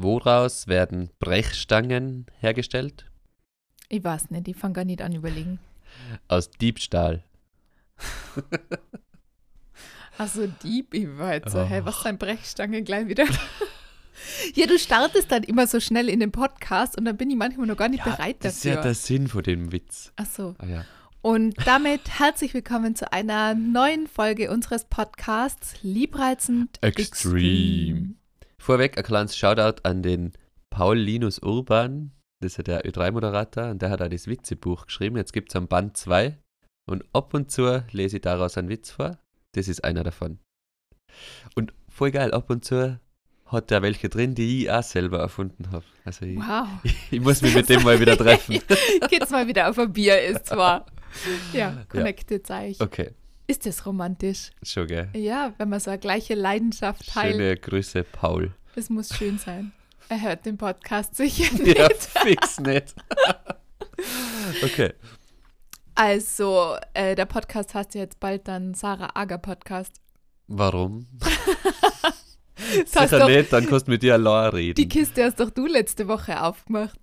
Woraus werden Brechstangen hergestellt? Ich weiß nicht, ich fange gar nicht an überlegen. Aus Diebstahl. Also Dieb, ich war jetzt so, Oh. was sind Brechstangen gleich wieder? ja, du startest dann immer so schnell in den Podcast und dann bin ich manchmal noch gar nicht bereit das ist dafür. ja der Sinn von dem Witz. Ach so. Ah, ja. Und damit herzlich willkommen zu einer neuen Folge unseres Podcasts Liebreizend Extreme. Vorweg ein kleines Shoutout an den Paul Linus Urban. Das ist ja der Ö3-Moderator und der hat auch das Witzebuch geschrieben. Jetzt gibt es am Band 2 und ab und zu lese ich daraus einen Witz vor. Das ist einer davon. Und voll geil, ab und zu hat er welche drin, die ich auch selber erfunden habe. Also ich, Wow. ich muss mich mit dem mal wieder treffen. Geht's mal wieder auf ein Bier, ist zwar. Ja, connected sag ich. Okay, Ist das romantisch? schon gell. Ja, wenn man so eine gleiche Leidenschaft teilt. Schöne Grüße, Paul. Das muss schön sein. Er hört den Podcast sicher nicht. Ja, fix nicht. okay. Also, äh, der Podcast heißt ja jetzt bald dann Sarah Ager Podcast. Warum? Sicher doch, nicht, dann kannst du mit dir allein reden. die Kiste hast doch du letzte Woche aufgemacht.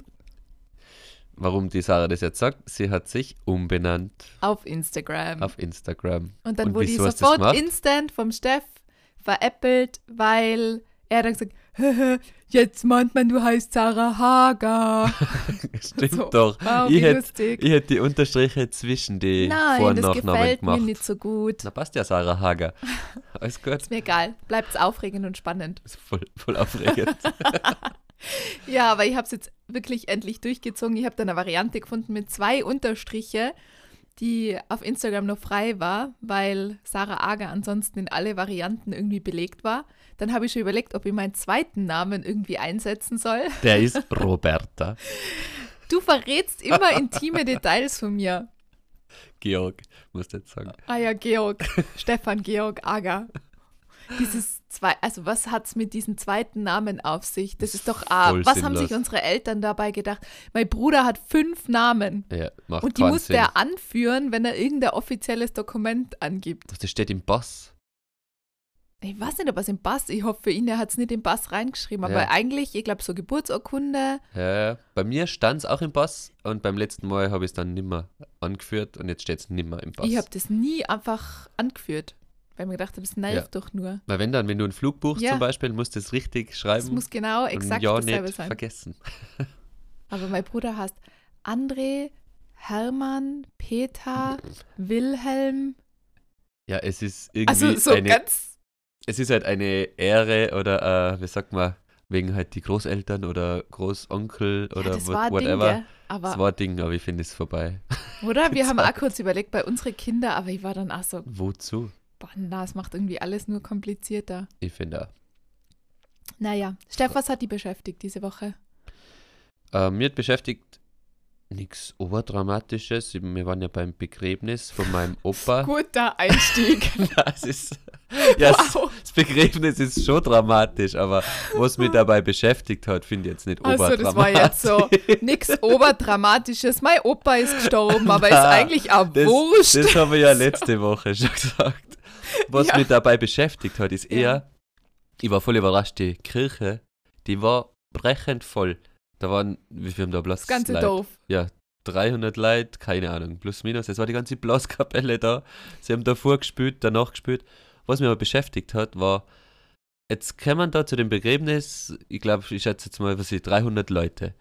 Warum die Sarah das jetzt sagt? Sie hat sich umbenannt Auf Instagram. auf Instagram. und dann und wurde ich das sofort instant vom Steff veräppelt, weil er dann gesagt jetzt meint man, du heißt Sarah Hager. Stimmt So, doch. Wow, ich hätte ich die Unterstriche zwischen die Vor- Nein, und das Nachnamen gefällt gemacht. mir nicht so gut. Na passt ja, Sarah Hager. Alles gut. Ist mir egal. Bleibt's aufregend und spannend. Ist voll, voll aufregend. Ja, aber ich habe es jetzt wirklich endlich durchgezogen. Ich habe dann eine Variante gefunden mit zwei Unterstriche, die auf Instagram noch frei war, weil Sarah Ager ansonsten in alle Varianten irgendwie belegt war. Dann habe ich schon überlegt, ob ich meinen zweiten Namen irgendwie einsetzen soll. Der ist Roberta. Du verrätst immer intime Details von mir. Georg, musst du jetzt sagen. Ah ja, Georg. Stefan Georg Ager. Dieses zwei, also was hat's mit diesem zweiten Namen auf sich? Das ist doch, ah, Voll was haben sich sinnlos. unsere Eltern dabei gedacht? Mein Bruder hat fünf Namen. Ja, macht Und die muss Sinn. der anführen, wenn er irgendein offizielles Dokument angibt. Das steht im Bass. Ich weiß nicht, ob er es im Pass, ich hoffe für ihn, er hat es nicht im Pass reingeschrieben, aber Ja. eigentlich, ich glaube, so Geburtsurkunde, Ja, ja. bei mir stand es auch im Bass und beim letzten Mal habe ich es dann nimmer angeführt und jetzt steht es nimmer im Bass. ich habe das nie einfach angeführt, weil mir gedacht habe, das nervt doch nur. Weil wenn dann, wenn du einen Flug buchst Ja. zum Beispiel, musst du es richtig Es schreiben muss genau exakt ja dasselbe nicht sein. vergessen. Aber mein Bruder heißt André, Hermann, Peter, Wilhelm. Ja, es ist irgendwie Also so eine, ganz. es ist halt eine Ehre oder äh, wie sagt man, wegen halt die Großeltern oder Großonkel oder ja, what- ein whatever. Ding, aber das war ein Ding, aber ich finde es vorbei. Oder? Wir haben auch kurz überlegt bei unseren Kindern, aber ich war dann auch so, Wozu? Boah, na, es macht irgendwie alles nur komplizierter. Ich finde auch. Naja, Steff, was hat die beschäftigt diese Woche? Äh, mir hat beschäftigt nichts Oberdramatisches. Wir waren ja beim Begräbnis von meinem Opa. Guter Einstieg. das ist, ja, wow. das Begräbnis ist schon dramatisch, aber was mich dabei beschäftigt hat, finde ich jetzt nicht Also, oberdramatisch. das war jetzt so nix Oberdramatisches. Mein Opa ist gestorben, aber ist Na, eigentlich auch Das, wurscht. das haben wir ja letzte Woche schon gesagt. Was Ja. mich dabei beschäftigt hat, ist Ja. eher, ich war voll überrascht, die Kirche, die war brechend voll. Da waren, wie viel haben da Platz? Das ganze Leute? doof. Ja, 300 Leute, keine Ahnung, plus minus. Es war die ganze Blaskapelle da. Sie haben davor gespielt, danach gespielt. Was mich aber beschäftigt hat, war, jetzt kommen da zu dem Begräbnis, ich glaube, ich schätze jetzt mal, was ich, 300 Leute.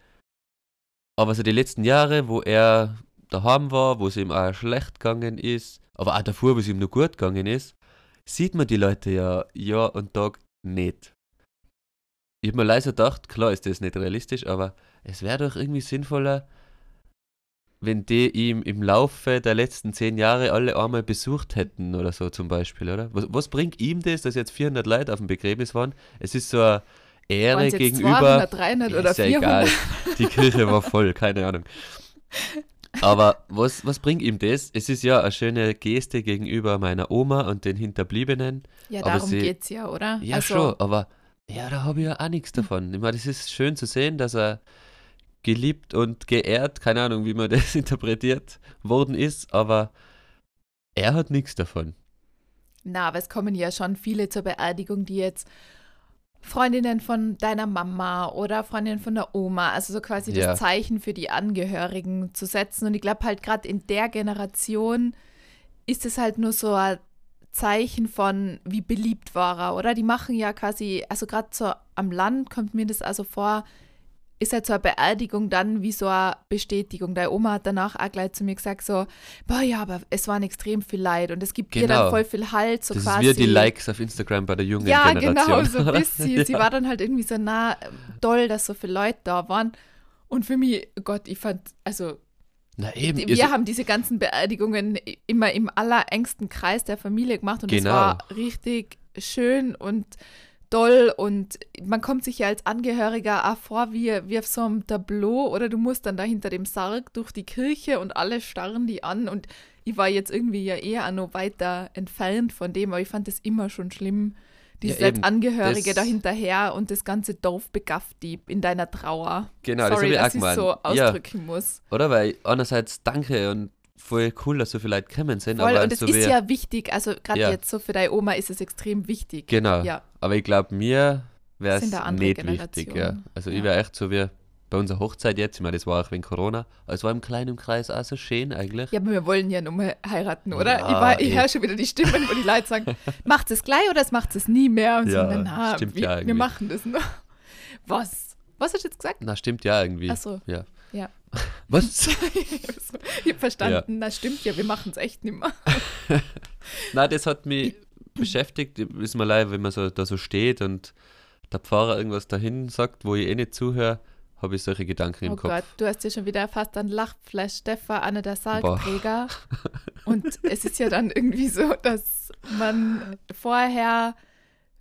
Aber so die letzten Jahre, wo er daheim war, wo es ihm auch schlecht gegangen ist, aber auch davor, wo es ihm nur gut gegangen ist, sieht man die Leute ja Jahr und Tag nicht. Ich habe mir leise gedacht, klar ist das nicht realistisch, aber es wäre doch irgendwie sinnvoller, wenn die ihm im Laufe der letzten zehn Jahre alle einmal besucht hätten oder so zum Beispiel, oder? Was, was bringt ihm das, dass jetzt 400 Leute auf dem Begräbnis waren? Es ist so eine Ehre Waren's jetzt gegenüber. 200, 300 Ja, oder ist ja 400? egal. Die Kirche war voll, keine Ahnung. Aber was, was bringt ihm das? Es ist ja eine schöne Geste gegenüber meiner Oma und den Hinterbliebenen. Ja, Aber darum sie- geht's ja, oder? Ja, also, schon, aber ja, da habe ich ja auch nichts davon. Ich meine, das ist schön zu sehen, dass er geliebt und geehrt, keine Ahnung, wie man das interpretiert worden ist, aber er hat nichts davon. Na, aber es kommen ja schon viele zur Beerdigung, die jetzt Freundinnen von deiner Mama oder Freundinnen von der Oma, also so quasi Ja. das Zeichen für die Angehörigen zu setzen. Und ich glaube halt gerade in der Generation ist es halt nur so ein Zeichen von, wie beliebt war er, oder? Die machen ja quasi, also gerade so am Land kommt mir das also vor, ist halt so eine Beerdigung dann wie so eine Bestätigung. Deine Oma hat danach auch gleich zu mir gesagt so, boah ja, aber es waren extrem viel Leid und es gibt dir Genau. dann voll viel Halt, so das quasi. ist wie die Likes auf Instagram bei der jungen Ja, Generation. genau, so ein bisschen. Sie Ja. war dann halt irgendwie so nah, ähm, toll, dass so viele Leute da waren. Und für mich, oh Gott, ich fand, also Na eben, wir ihr so- haben diese ganzen Beerdigungen immer im allerengsten Kreis der Familie gemacht und es Genau. war richtig schön und toll und man kommt sich ja als Angehöriger auch vor wie, wie auf so einem Tableau oder du musst dann da hinter dem Sarg durch die Kirche und alle starren die an und ich war jetzt irgendwie ja eher auch noch weiter entfernt von dem, aber ich fand das immer schon schlimm, dieses Ja, eben, Angehörige das- dahinterher und das ganze Dorf begafft die in deiner Trauer. Genau, das Sorry, hab ich auch dass ich gemeint. so Ja. ausdrücken muss. Oder? Weil einerseits danke und voll cool, dass so viele Leute kommen sind. Voll, aber und es so ist ja wichtig, also gerade Ja. jetzt so für deine Oma ist es extrem wichtig. Genau. Ja, Aber ich glaube, mir wäre es nicht wichtig. Ja. Also Ja. ich wäre echt so wie bei unserer Hochzeit jetzt. Ich meine, das war auch wegen Corona. Aber es war im kleinen Kreis auch so schön eigentlich. ja aber wir wollen ja nur mal heiraten, oder? Ja, ich war, ich eh. höre schon wieder die Stimmen, wo die Leute sagen, macht es gleich oder es macht es nie mehr? Und Ja, so, na, stimmt wir, ja wir eigentlich. machen das noch. Was? Was hast du jetzt gesagt? Na, stimmt ja irgendwie. Ach so. Ja. Ja. Was? ich habe verstanden, na stimmt ja, wir machen es echt nicht mehr. Na, das hat mich beschäftigt. Ist mir leid, wenn man so, da so steht und der Pfarrer irgendwas dahin sagt, wo ich eh nicht zuhöre, habe ich solche Gedanken im Oh Kopf. Gott, du hast ja schon wieder fast einen Lachflash, Stefan, einer der Sargträger. Und es ist ja dann irgendwie so, dass man vorher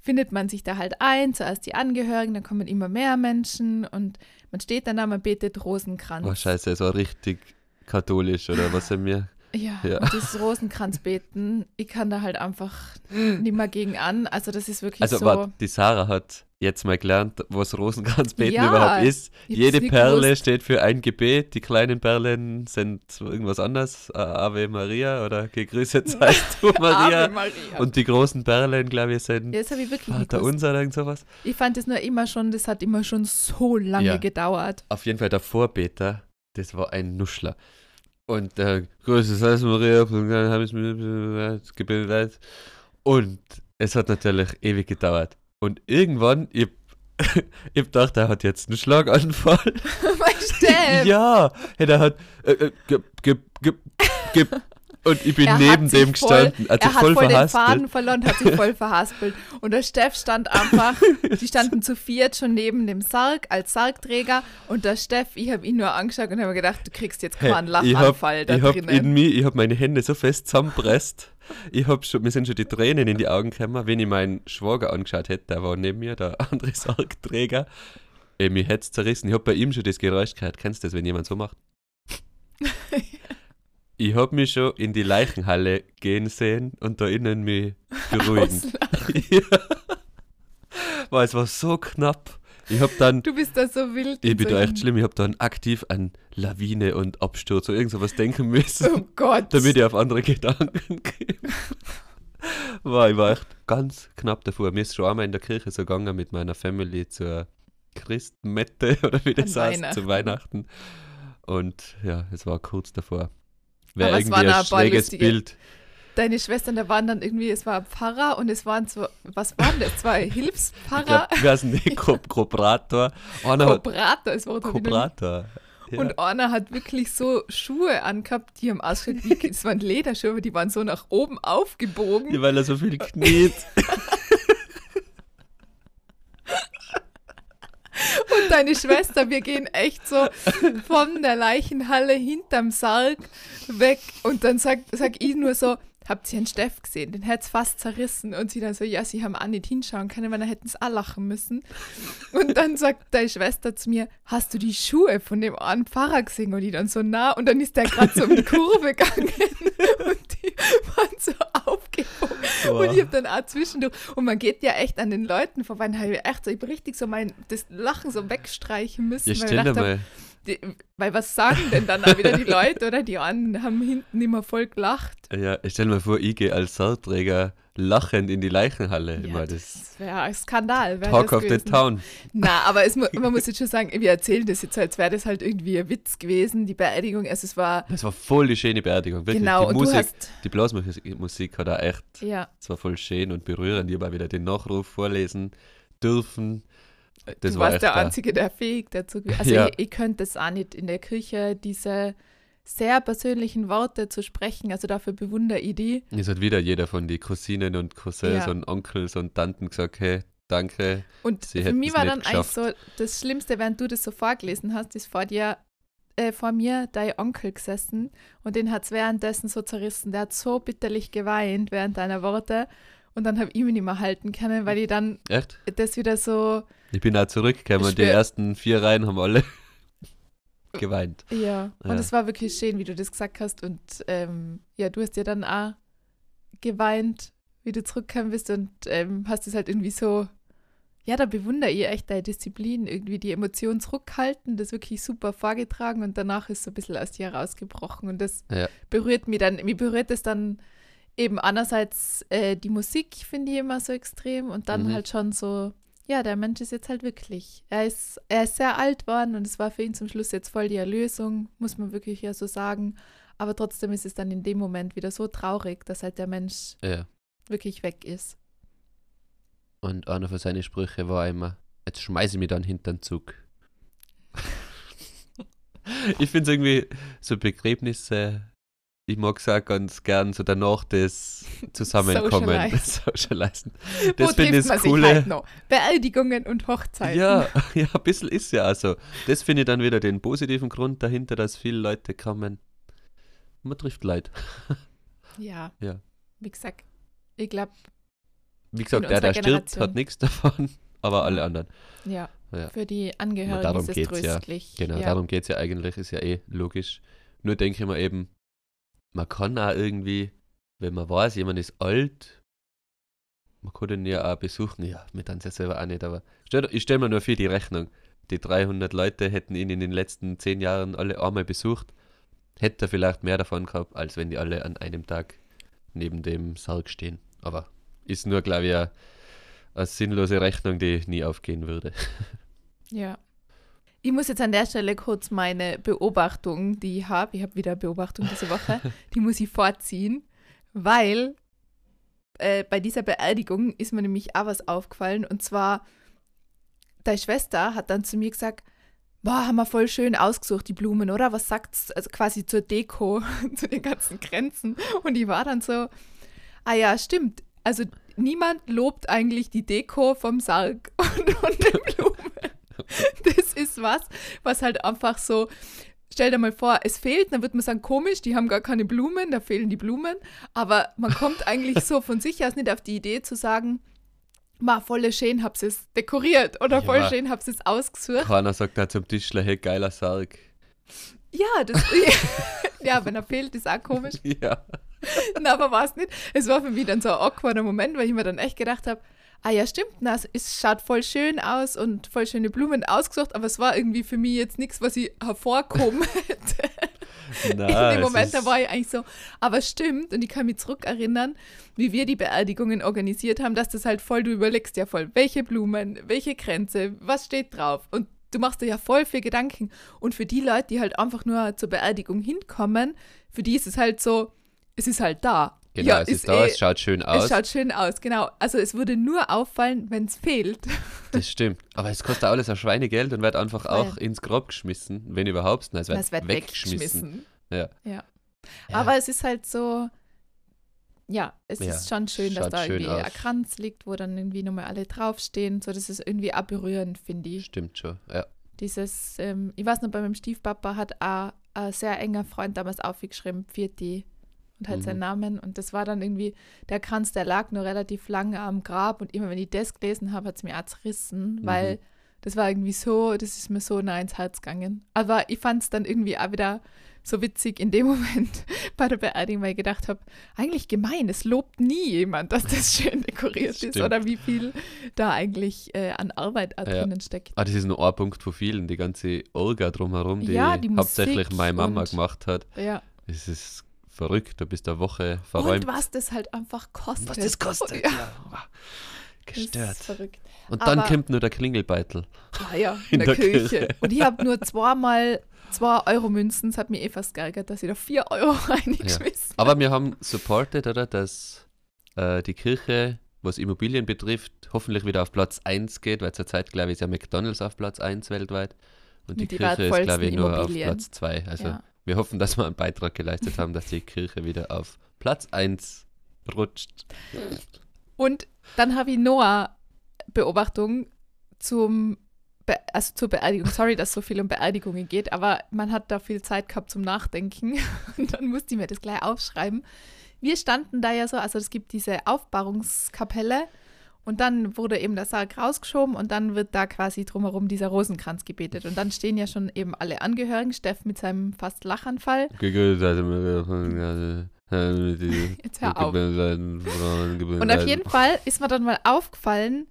findet man sich da halt ein, zuerst die Angehörigen, dann kommen immer mehr Menschen und man steht dann da, man betet Rosenkranz. Oh, scheiße, es war richtig katholisch oder was sind wir? Ja, Ja. und dieses Rosenkranzbeten, ich kann da halt einfach nicht mehr gegen an. Also das ist wirklich Also, so. warte, die Sarah hat jetzt mal gelernt, was Rosenkranzbeten Ja, überhaupt ist. Jede Perle gewusst. steht für ein Gebet. Die kleinen Perlen sind irgendwas anderes. Ave Maria oder gegrüßet seist du Maria. Maria. Und die großen Perlen, glaube ich, sind ja, das ich wirklich Vater unser oder irgend sowas. Ich fand es nur immer schon, das hat immer schon so lange Ja. gedauert. Auf jeden Fall der Vorbeter, das war ein Nuschler. Und der Grüße sei Maria, und dann habe ich mir gebildet. Und es hat natürlich ewig gedauert. Und irgendwann, ich, ich gedacht, er hat jetzt einen Schlaganfall. mein Steff! ja, hey, der hat äh, äh, ge, ge, ge, ge, und ich bin Er neben dem voll- gestanden, also er hat voll, voll den. Faden verloren, hat sich voll verhaspelt. Und der Steff stand einfach, die standen zu viert schon neben dem Sarg als Sargträger. Und der Steff, ich habe ihn nur angeschaut und habe gedacht, du kriegst jetzt Hey, keinen ich Lachanfall hab, da ich hab drinnen. in mir, ich hab meine Hände so fest zusammenpresst. Ich hab schon, mir sind schon die Tränen in die Augen gekommen, wenn ich meinen Schwager angeschaut hätte, der war neben mir, der andere Sargträger. Ey, mir hätte zerrissen. Ich hab bei ihm schon das Geräusch gehört. Kennst du das, wenn jemand so macht? Ich hab mich schon in die Leichenhalle gehen sehen und da innen mich beruhigen. ja. Weil es war so knapp. Ich hab dann Du bist da so wild. ich in bin da echt schlimm. Ich habe dann aktiv an Lawine und Absturz oder irgend sowas denken müssen, Oh Gott. damit ich auf andere Gedanken komme. war, ich war echt ganz knapp davor. Mir ist schon einmal in der Kirche so gegangen mit meiner Family zur Christmette oder wie das An heißt, Weihnachten. zu Weihnachten. Und ja, es war kurz davor. Wäre Aber es irgendwie ein schräges Bild. Deine Schwestern, da waren dann irgendwie, es war ein Pfarrer und es waren so, was waren das? Zwei Ich Hilfspfarrer? glaube, wer ist denn die Ko Kooperator? Einer hat Kooperator, das Wort habe ich noch nie Kooperator. Ja. Und einer hat wirklich so Schuhe angehabt, die haben ausgeschaut wie, das waren Lederschuhe, aber die waren so nach oben aufgebogen. Ja, weil er so viel kniet. Und deine Schwester, wir gehen echt so von der Leichenhalle hinterm Sarg weg. Und dann sagt sag ich nur so, habt ihr einen Steff gesehen? Den hätte es fast zerrissen. Und sie dann so, ja, sie haben auch nicht hinschauen können, weil dann hätten es auch lachen müssen. Und dann sagt deine Schwester zu mir, hast du die Schuhe von dem einen Pfarrer gesehen? Und die dann so nah. Und dann ist der gerade so um die Kurve gegangen. Und die waren so aufgehoben. Und ich habe dann auch zwischendurch, und man geht ja echt an den Leuten vorbei, und habe ich echt so, ich richtig so mein, das Lachen so wegstreichen müssen. Ja, weil ich stell dir mal. die, weil was sagen denn dann auch wieder die Leute, oder? Die anderen haben hinten immer voll gelacht. Ja, ich stell mir vor, ich gehe als Sargträger lachend in die Leichenhalle. Ja, immer das das wäre ein Skandal. wär Talk of the gewesen. Town. Na, aber es, man muss jetzt schon sagen, wir erzählen das jetzt, als wäre das halt irgendwie ein Witz gewesen, die Beerdigung. Also es war, Das war voll die schöne Beerdigung. Wirklich. genau, die Musik, hast, die Blasmusik Musik hat auch echt, ja, es war voll schön und berührend. Ich habe wieder den Nachruf vorlesen dürfen. Das du war warst der ein- Einzige, der fähig dazu gewesen Also Ja. ich, ich könnte das auch nicht in der Kirche, diese sehr persönlichen Worte zu sprechen, also dafür bewundere ich die. Es hat wieder jeder von den Cousinen und Cousins Ja. und Onkels und Tanten gesagt, hey, danke. Und für mich war dann eigentlich so, das Schlimmste, während du das so vorgelesen hast, ist vor dir, äh, vor mir dein Onkel gesessen und den hat es währenddessen so zerrissen. Der hat so bitterlich geweint während deiner Worte und dann habe ich mich nicht mehr halten können, weil ich dann Echt? das wieder so, Ich bin auch zurückgekommen und die ersten vier Reihen haben alle geweint. ja. Und Ja. es war wirklich schön, wie du das gesagt hast und ähm, ja, du hast ja dann auch geweint, wie du zurückgekommen bist und ähm, hast es halt irgendwie so, ja, da bewundere ich echt deine Disziplin, irgendwie die Emotionen zurückhalten, das wirklich super vorgetragen und danach ist so ein bisschen aus dir rausgebrochen und das Ja. berührt mich dann, mich berührt es dann eben einerseits äh, die Musik, finde ich immer so extrem und dann Mhm. halt schon so, ja, der Mensch ist jetzt halt wirklich, er ist, er ist sehr alt worden und es war für ihn zum Schluss jetzt voll die Erlösung, muss man wirklich ja so sagen, aber trotzdem ist es dann in dem Moment wieder so traurig, dass halt der Mensch Ja. wirklich weg ist. Und einer von seinen Sprüchen war immer, jetzt schmeiße ich mich dann hinter den Zug. ich finde es irgendwie so Begräbnisse, ich mag es auch ganz gern, so danach das Zusammenkommen, Socialize. Socializen. Das finde ich das Coole. halt noch? Beerdigungen und Hochzeiten. Ja, ja, ein bisschen ist ja auch so. Das finde ich dann wieder den positiven Grund dahinter, dass viele Leute kommen. Man trifft Leute. Ja. Ja. Wie gesagt, ich glaube, Wie gesagt, der, der unserer stirbt, Generation. hat nichts davon, aber alle anderen. ja, Ja. für die Angehörigen darum ist es geht's ja. tröstlich. Genau, ja. darum geht es ja eigentlich, ist ja eh logisch. Nur denke ich mir eben, man kann auch irgendwie, wenn man weiß, jemand ist alt, man kann den ja auch besuchen. Ja, mit ja selber auch nicht, aber ich stelle mir nur für die Rechnung. Die 300 Leute hätten ihn in den letzten 10 Jahren alle einmal besucht. Hätte er vielleicht mehr davon gehabt, als wenn die alle an einem Tag neben dem Sarg stehen. Aber ist nur, glaube ich, eine, eine sinnlose Rechnung, die nie aufgehen würde. Ja. Ich muss jetzt an der Stelle kurz meine Beobachtung, die ich habe, ich habe wieder eine Beobachtung diese Woche, die muss ich vorziehen, weil äh, bei dieser Beerdigung ist mir nämlich auch was aufgefallen und zwar, deine Schwester hat dann zu mir gesagt, boah, haben wir voll schön ausgesucht, die Blumen, oder? Was sagt's, also quasi zur Deko, zu den ganzen Grenzen. Und ich war dann so, ah ja, stimmt. Also niemand lobt eigentlich die Deko vom Sarg und, und den Blumen. Das ist was, was halt einfach so, stell dir mal vor, es fehlt, dann wird man sagen, komisch, die haben gar keine Blumen, da fehlen die Blumen. Aber man kommt eigentlich so von sich aus nicht auf die Idee zu sagen, ma, voll schön hab's es dekoriert oder Ja, voll schön hab's es ausgesucht. Keiner sagt da zum Tischler, hey, geiler Sarg. Ja, das, ja, wenn er fehlt, ist auch komisch. Ja. Na, aber war es nicht. Es war für mich dann so ein awkwarder Moment, weil ich mir dann echt gedacht habe, ah ja, stimmt, na, es- schaut voll schön aus und voll schöne Blumen ausgesucht, aber es war irgendwie für mich jetzt nichts, was ich hervorkommen hätte. Na, In dem Moment, da war ich eigentlich so, aber stimmt, und ich kann mich zurückerinnern, wie wir die Beerdigungen organisiert haben, dass das halt voll, du überlegst ja voll, welche Blumen, welche Grenze, was steht drauf? Und du machst dir ja voll viel Gedanken. Und für die Leute, die halt einfach nur zur Beerdigung hinkommen, für die ist es halt so, es ist halt da. Genau, ja, es ist da, es schaut schön aus. es schaut schön aus, genau. Also es würde nur auffallen, wenn es fehlt. das stimmt. Aber es kostet alles ein Schweinegeld und wird einfach auch ins Grab geschmissen, wenn überhaupt. Nein, es wird, Das wird weggeschmissen. Ja. Ja. Aber es ist halt so, ja, es Ja, ist schon schön, dass da schön irgendwie aus. ein Kranz liegt, wo dann irgendwie nochmal alle draufstehen. So, das ist irgendwie auch berührend, finde ich. Stimmt schon. Ja. Dieses, ähm, ich weiß noch, bei meinem Stiefpapa hat auch ein sehr enger Freund damals aufgeschrieben, Pfirti, und halt Mhm. seinen Namen. Und das war dann irgendwie, der Kranz, der lag nur relativ lange am Grab. Und immer wenn ich das gelesen habe, hat es mir auch zerrissen, Mhm. weil das war irgendwie so, das ist mir so nah ins Herz gegangen. Aber ich fand es dann irgendwie auch wieder so witzig in dem Moment bei der Beerdigung, weil ich gedacht habe, eigentlich gemein, es lobt nie jemand, dass das schön dekoriert ist Stimmt. oder wie viel da eigentlich äh, an Arbeit Ja. drinnen steckt. Ah, das ist nur ein Punkt von vielen. Die ganze Orga drumherum, die, Ja, die hauptsächlich meine Mama und- gemacht hat. Ja, Es ist verrückt. Du bist eine Woche Und verräumt. was das halt einfach kostet. Was das kostet. Ja, Ja. das Gestört. ist verrückt. Und dann Aber- kommt nur der Klingelbeitel. Ah ja, In in, der, der Kirche. Kirche. Und ich habe nur zweimal zwei Euro Münzen. Es hat mir eh fast geärgert, dass ich da vier Euro reingeschmissen Aber wir haben supported, oder, dass äh, die Kirche, was Immobilien betrifft, hoffentlich wieder auf Platz 1 geht, weil zurzeit, glaube ich, ist ja McDonalds auf Platz 1 weltweit. Und die Mit die Kirche ist, glaube ich, nur auf. Platz 2. Also ja. Wir hoffen, dass wir einen Beitrag geleistet haben, dass die Kirche wieder auf Platz 1 rutscht. Und dann habe ich eine Beobachtung zum Be also zur Beerdigung. Sorry, dass so viel um Beerdigungen geht, aber man hat da viel Zeit gehabt zum Nachdenken. Und dann musste ich mir das gleich aufschreiben. Wir standen da ja so, also es gibt diese Aufbahrungskapelle und dann wurde eben der Sarg rausgeschoben und dann wird da quasi drumherum dieser Rosenkranz gebetet. Und dann stehen ja schon eben alle Angehörigen, Steff mit seinem fast Lachanfall. Jetzt hör auf. Und auf jeden Fall ist mir dann mal aufgefallen,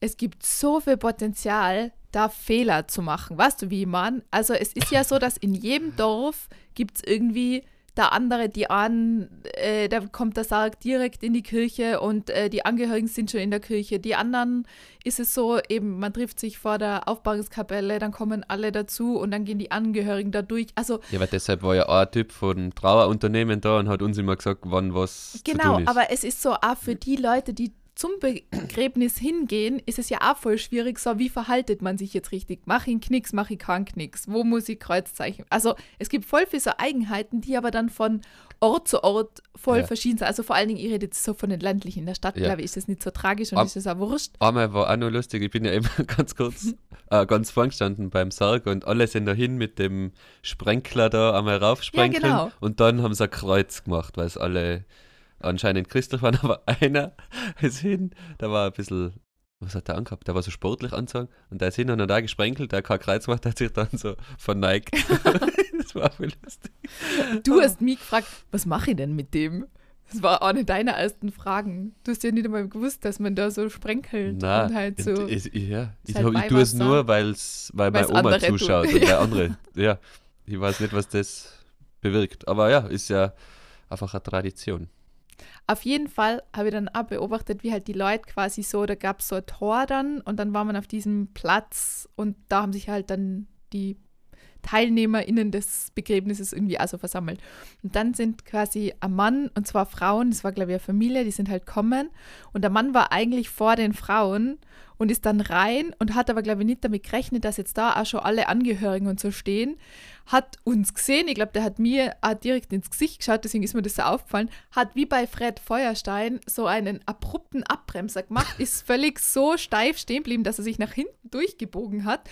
es gibt so viel Potenzial, da Fehler zu machen. Weißt du, wie meine? Also es ist ja so, dass in jedem Dorf gibt es irgendwie der andere, die an, äh, da kommt der Sarg direkt in die Kirche und äh, die Angehörigen sind schon in der Kirche. Die anderen ist es so, eben, man trifft sich vor der Aufbahrungskapelle, dann kommen alle dazu und dann gehen die Angehörigen da durch. Also Ja, weil deshalb war ja ein Typ von Trauerunternehmen da und hat uns immer gesagt, wann was zu Genau, tun ist. aber es ist so, auch für die Leute, die zum Begräbnis hingehen, ist es ja auch voll schwierig, so wie verhaltet man sich jetzt richtig? Mach ich einen Knicks, mach ich keinen Knicks? Wo muss ich Kreuzzeichen? Also es gibt voll viele so Eigenheiten, die aber dann von Ort zu Ort voll Ja. verschieden sind. Also vor allen Dingen, ich rede jetzt so von den ländlichen. In der Stadt, Ja. glaube ich, ist das nicht so tragisch und Ab- ist es auch wurscht. Einmal war auch noch lustig, ich bin ja eben ganz kurz, äh, ganz vorn gestanden beim Sarg und alle sind dahin mit dem Sprenkler da einmal raufsprenkeln Ja, genau. und dann haben sie ein Kreuz gemacht, weil es alle anscheinend christlich waren, aber einer ist hin, der war ein bisschen, was hat der angehabt? Der war so sportlich anzogen und der ist hin und hat da gesprenkelt, der hat kein Kreuz gemacht, der hat sich dann so verneigt. das war voll lustig. Du hast mich gefragt, was mache ich denn mit dem? Das war eine deiner ersten Fragen. Du hast ja nicht einmal gewusst, dass man da so sprenkelt Nein, und halt so. ich, ja, ich, halt ich tue es nur, weil's, weil meine Weil's Oma andere tun. zuschaut und der andere, ja, ich weiß nicht, was das bewirkt. Aber ja, ist ja einfach eine Tradition. Auf jeden Fall habe ich dann auch beobachtet, wie halt die Leute quasi so, da gab es so ein Tor dann und dann war man auf diesem Platz und da haben sich halt dann die TeilnehmerInnen des Begräbnisses irgendwie also versammelt. Und dann sind quasi ein Mann und zwar Frauen, das war glaube ich eine Familie, die sind halt kommen und der Mann war eigentlich vor den Frauen und ist dann rein und hat aber glaube ich nicht damit gerechnet, dass jetzt da auch schon alle Angehörigen und so stehen. Hat uns gesehen, ich glaube, der hat mir auch direkt ins Gesicht geschaut, deswegen ist mir das so aufgefallen, hat wie bei Fred Feuerstein so einen abrupten Abbremser gemacht, ist völlig so steif stehen geblieben, dass er sich nach hinten durchgebogen hat.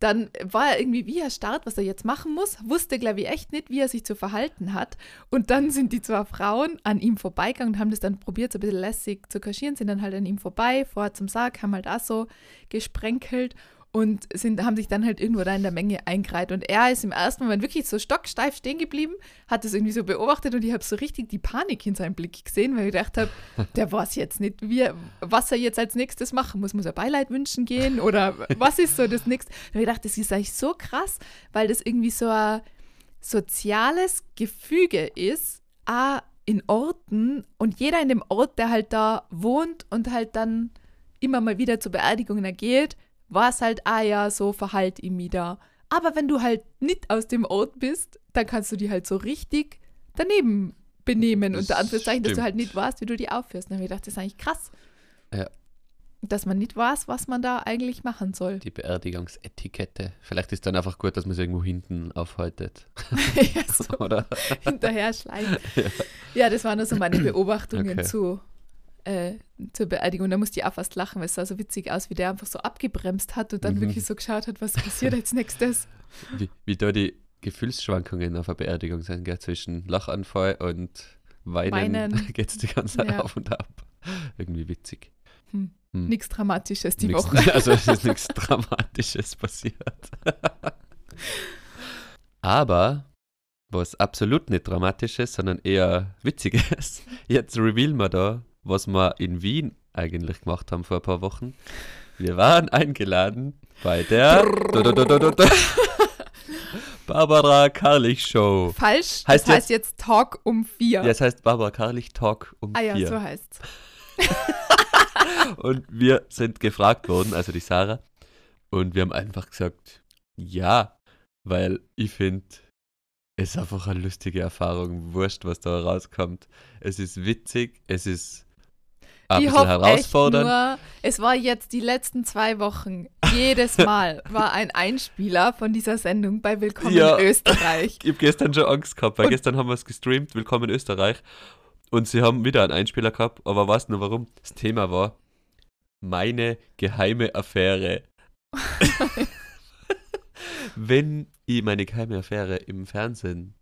Dann war er irgendwie wie erstarrt, was er jetzt machen muss, wusste, glaube ich, echt nicht, wie er sich zu verhalten hat. Und dann sind die zwei Frauen an ihm vorbeigegangen und haben das dann probiert, so ein bisschen lässig zu kaschieren, sind dann halt an ihm vorbei, vorher zum Sarg, haben halt auch so gesprenkelt und sind, haben sich dann halt irgendwo da in der Menge eingereiht. Und er ist im ersten Moment wirklich so stocksteif stehen geblieben, hat das irgendwie so beobachtet und ich habe so richtig die Panik in seinem Blick gesehen, weil ich gedacht habe, der weiß jetzt nicht, wie, was er jetzt als nächstes machen muss. Muss er Beileid wünschen gehen oder was ist so das nächste? Und ich gedacht, das ist eigentlich so krass, weil das irgendwie so ein soziales Gefüge ist, auch in Orten und jeder in dem Ort, der halt da wohnt und halt dann immer mal wieder zu Beerdigungen geht, war es halt, ah ja, so verhalt ich mich da. Aber wenn du halt nicht aus dem Ort bist, dann kannst du die halt so richtig daneben benehmen, Das unter Anführungszeichen, dass du stimmt. halt nicht weißt, wie du die aufführst. Dann habe ich gedacht, das ist eigentlich krass. Ja. Dass man nicht weiß, was man da eigentlich machen soll. Die Beerdigungsetikette. Vielleicht ist dann einfach gut, dass man es irgendwo hinten aufhaltet. ja, so Oder? hinterher schleichen. Ja. das waren nur so meine Beobachtungen Okay. zu, äh, zur Beerdigung. Da musste ich auch fast lachen, weil es sah so witzig aus, wie der einfach so abgebremst hat und dann Mhm. wirklich so geschaut hat, was passiert als nächstes. Wie, wie da die Gefühlsschwankungen auf einer Beerdigung sind, gell? zwischen Lachanfall und Weinen, Weinen. geht es die ganze Zeit Ja. auf und ab. Irgendwie witzig. Hm. Hm. Nichts Dramatisches die Nix- Woche. Also es ist nichts Dramatisches passiert. Aber was absolut nicht dramatisch ist, sondern eher witziges, jetzt revealen wir da, was wir in Wien eigentlich gemacht haben vor ein paar Wochen. Wir waren eingeladen bei der Barbara Karlich Show. Falsch, das Heißt heißt jetzt Talk um vier. Ja, es heißt Barbara Karlich Talk um ah ja, vier. so heißt's. Und wir sind gefragt worden, also die Sarah. Und wir haben einfach gesagt, ja, weil ich finde, es ist einfach eine lustige Erfahrung. Wurscht, was da rauskommt. Es ist witzig, es ist ein ich bisschen. Echt nur, es war jetzt die letzten zwei Wochen. Jedes Mal war ein Einspieler von dieser Sendung bei Willkommen Ja. in Österreich. Ich habe gestern schon Angst gehabt, weil Und- gestern haben wir es gestreamt, Willkommen in Österreich. Und sie haben wieder einen Einspieler gehabt, aber weißt du warum? Das Thema war meine geheime Affäre. Wenn ich meine geheime Affäre im Fernsehen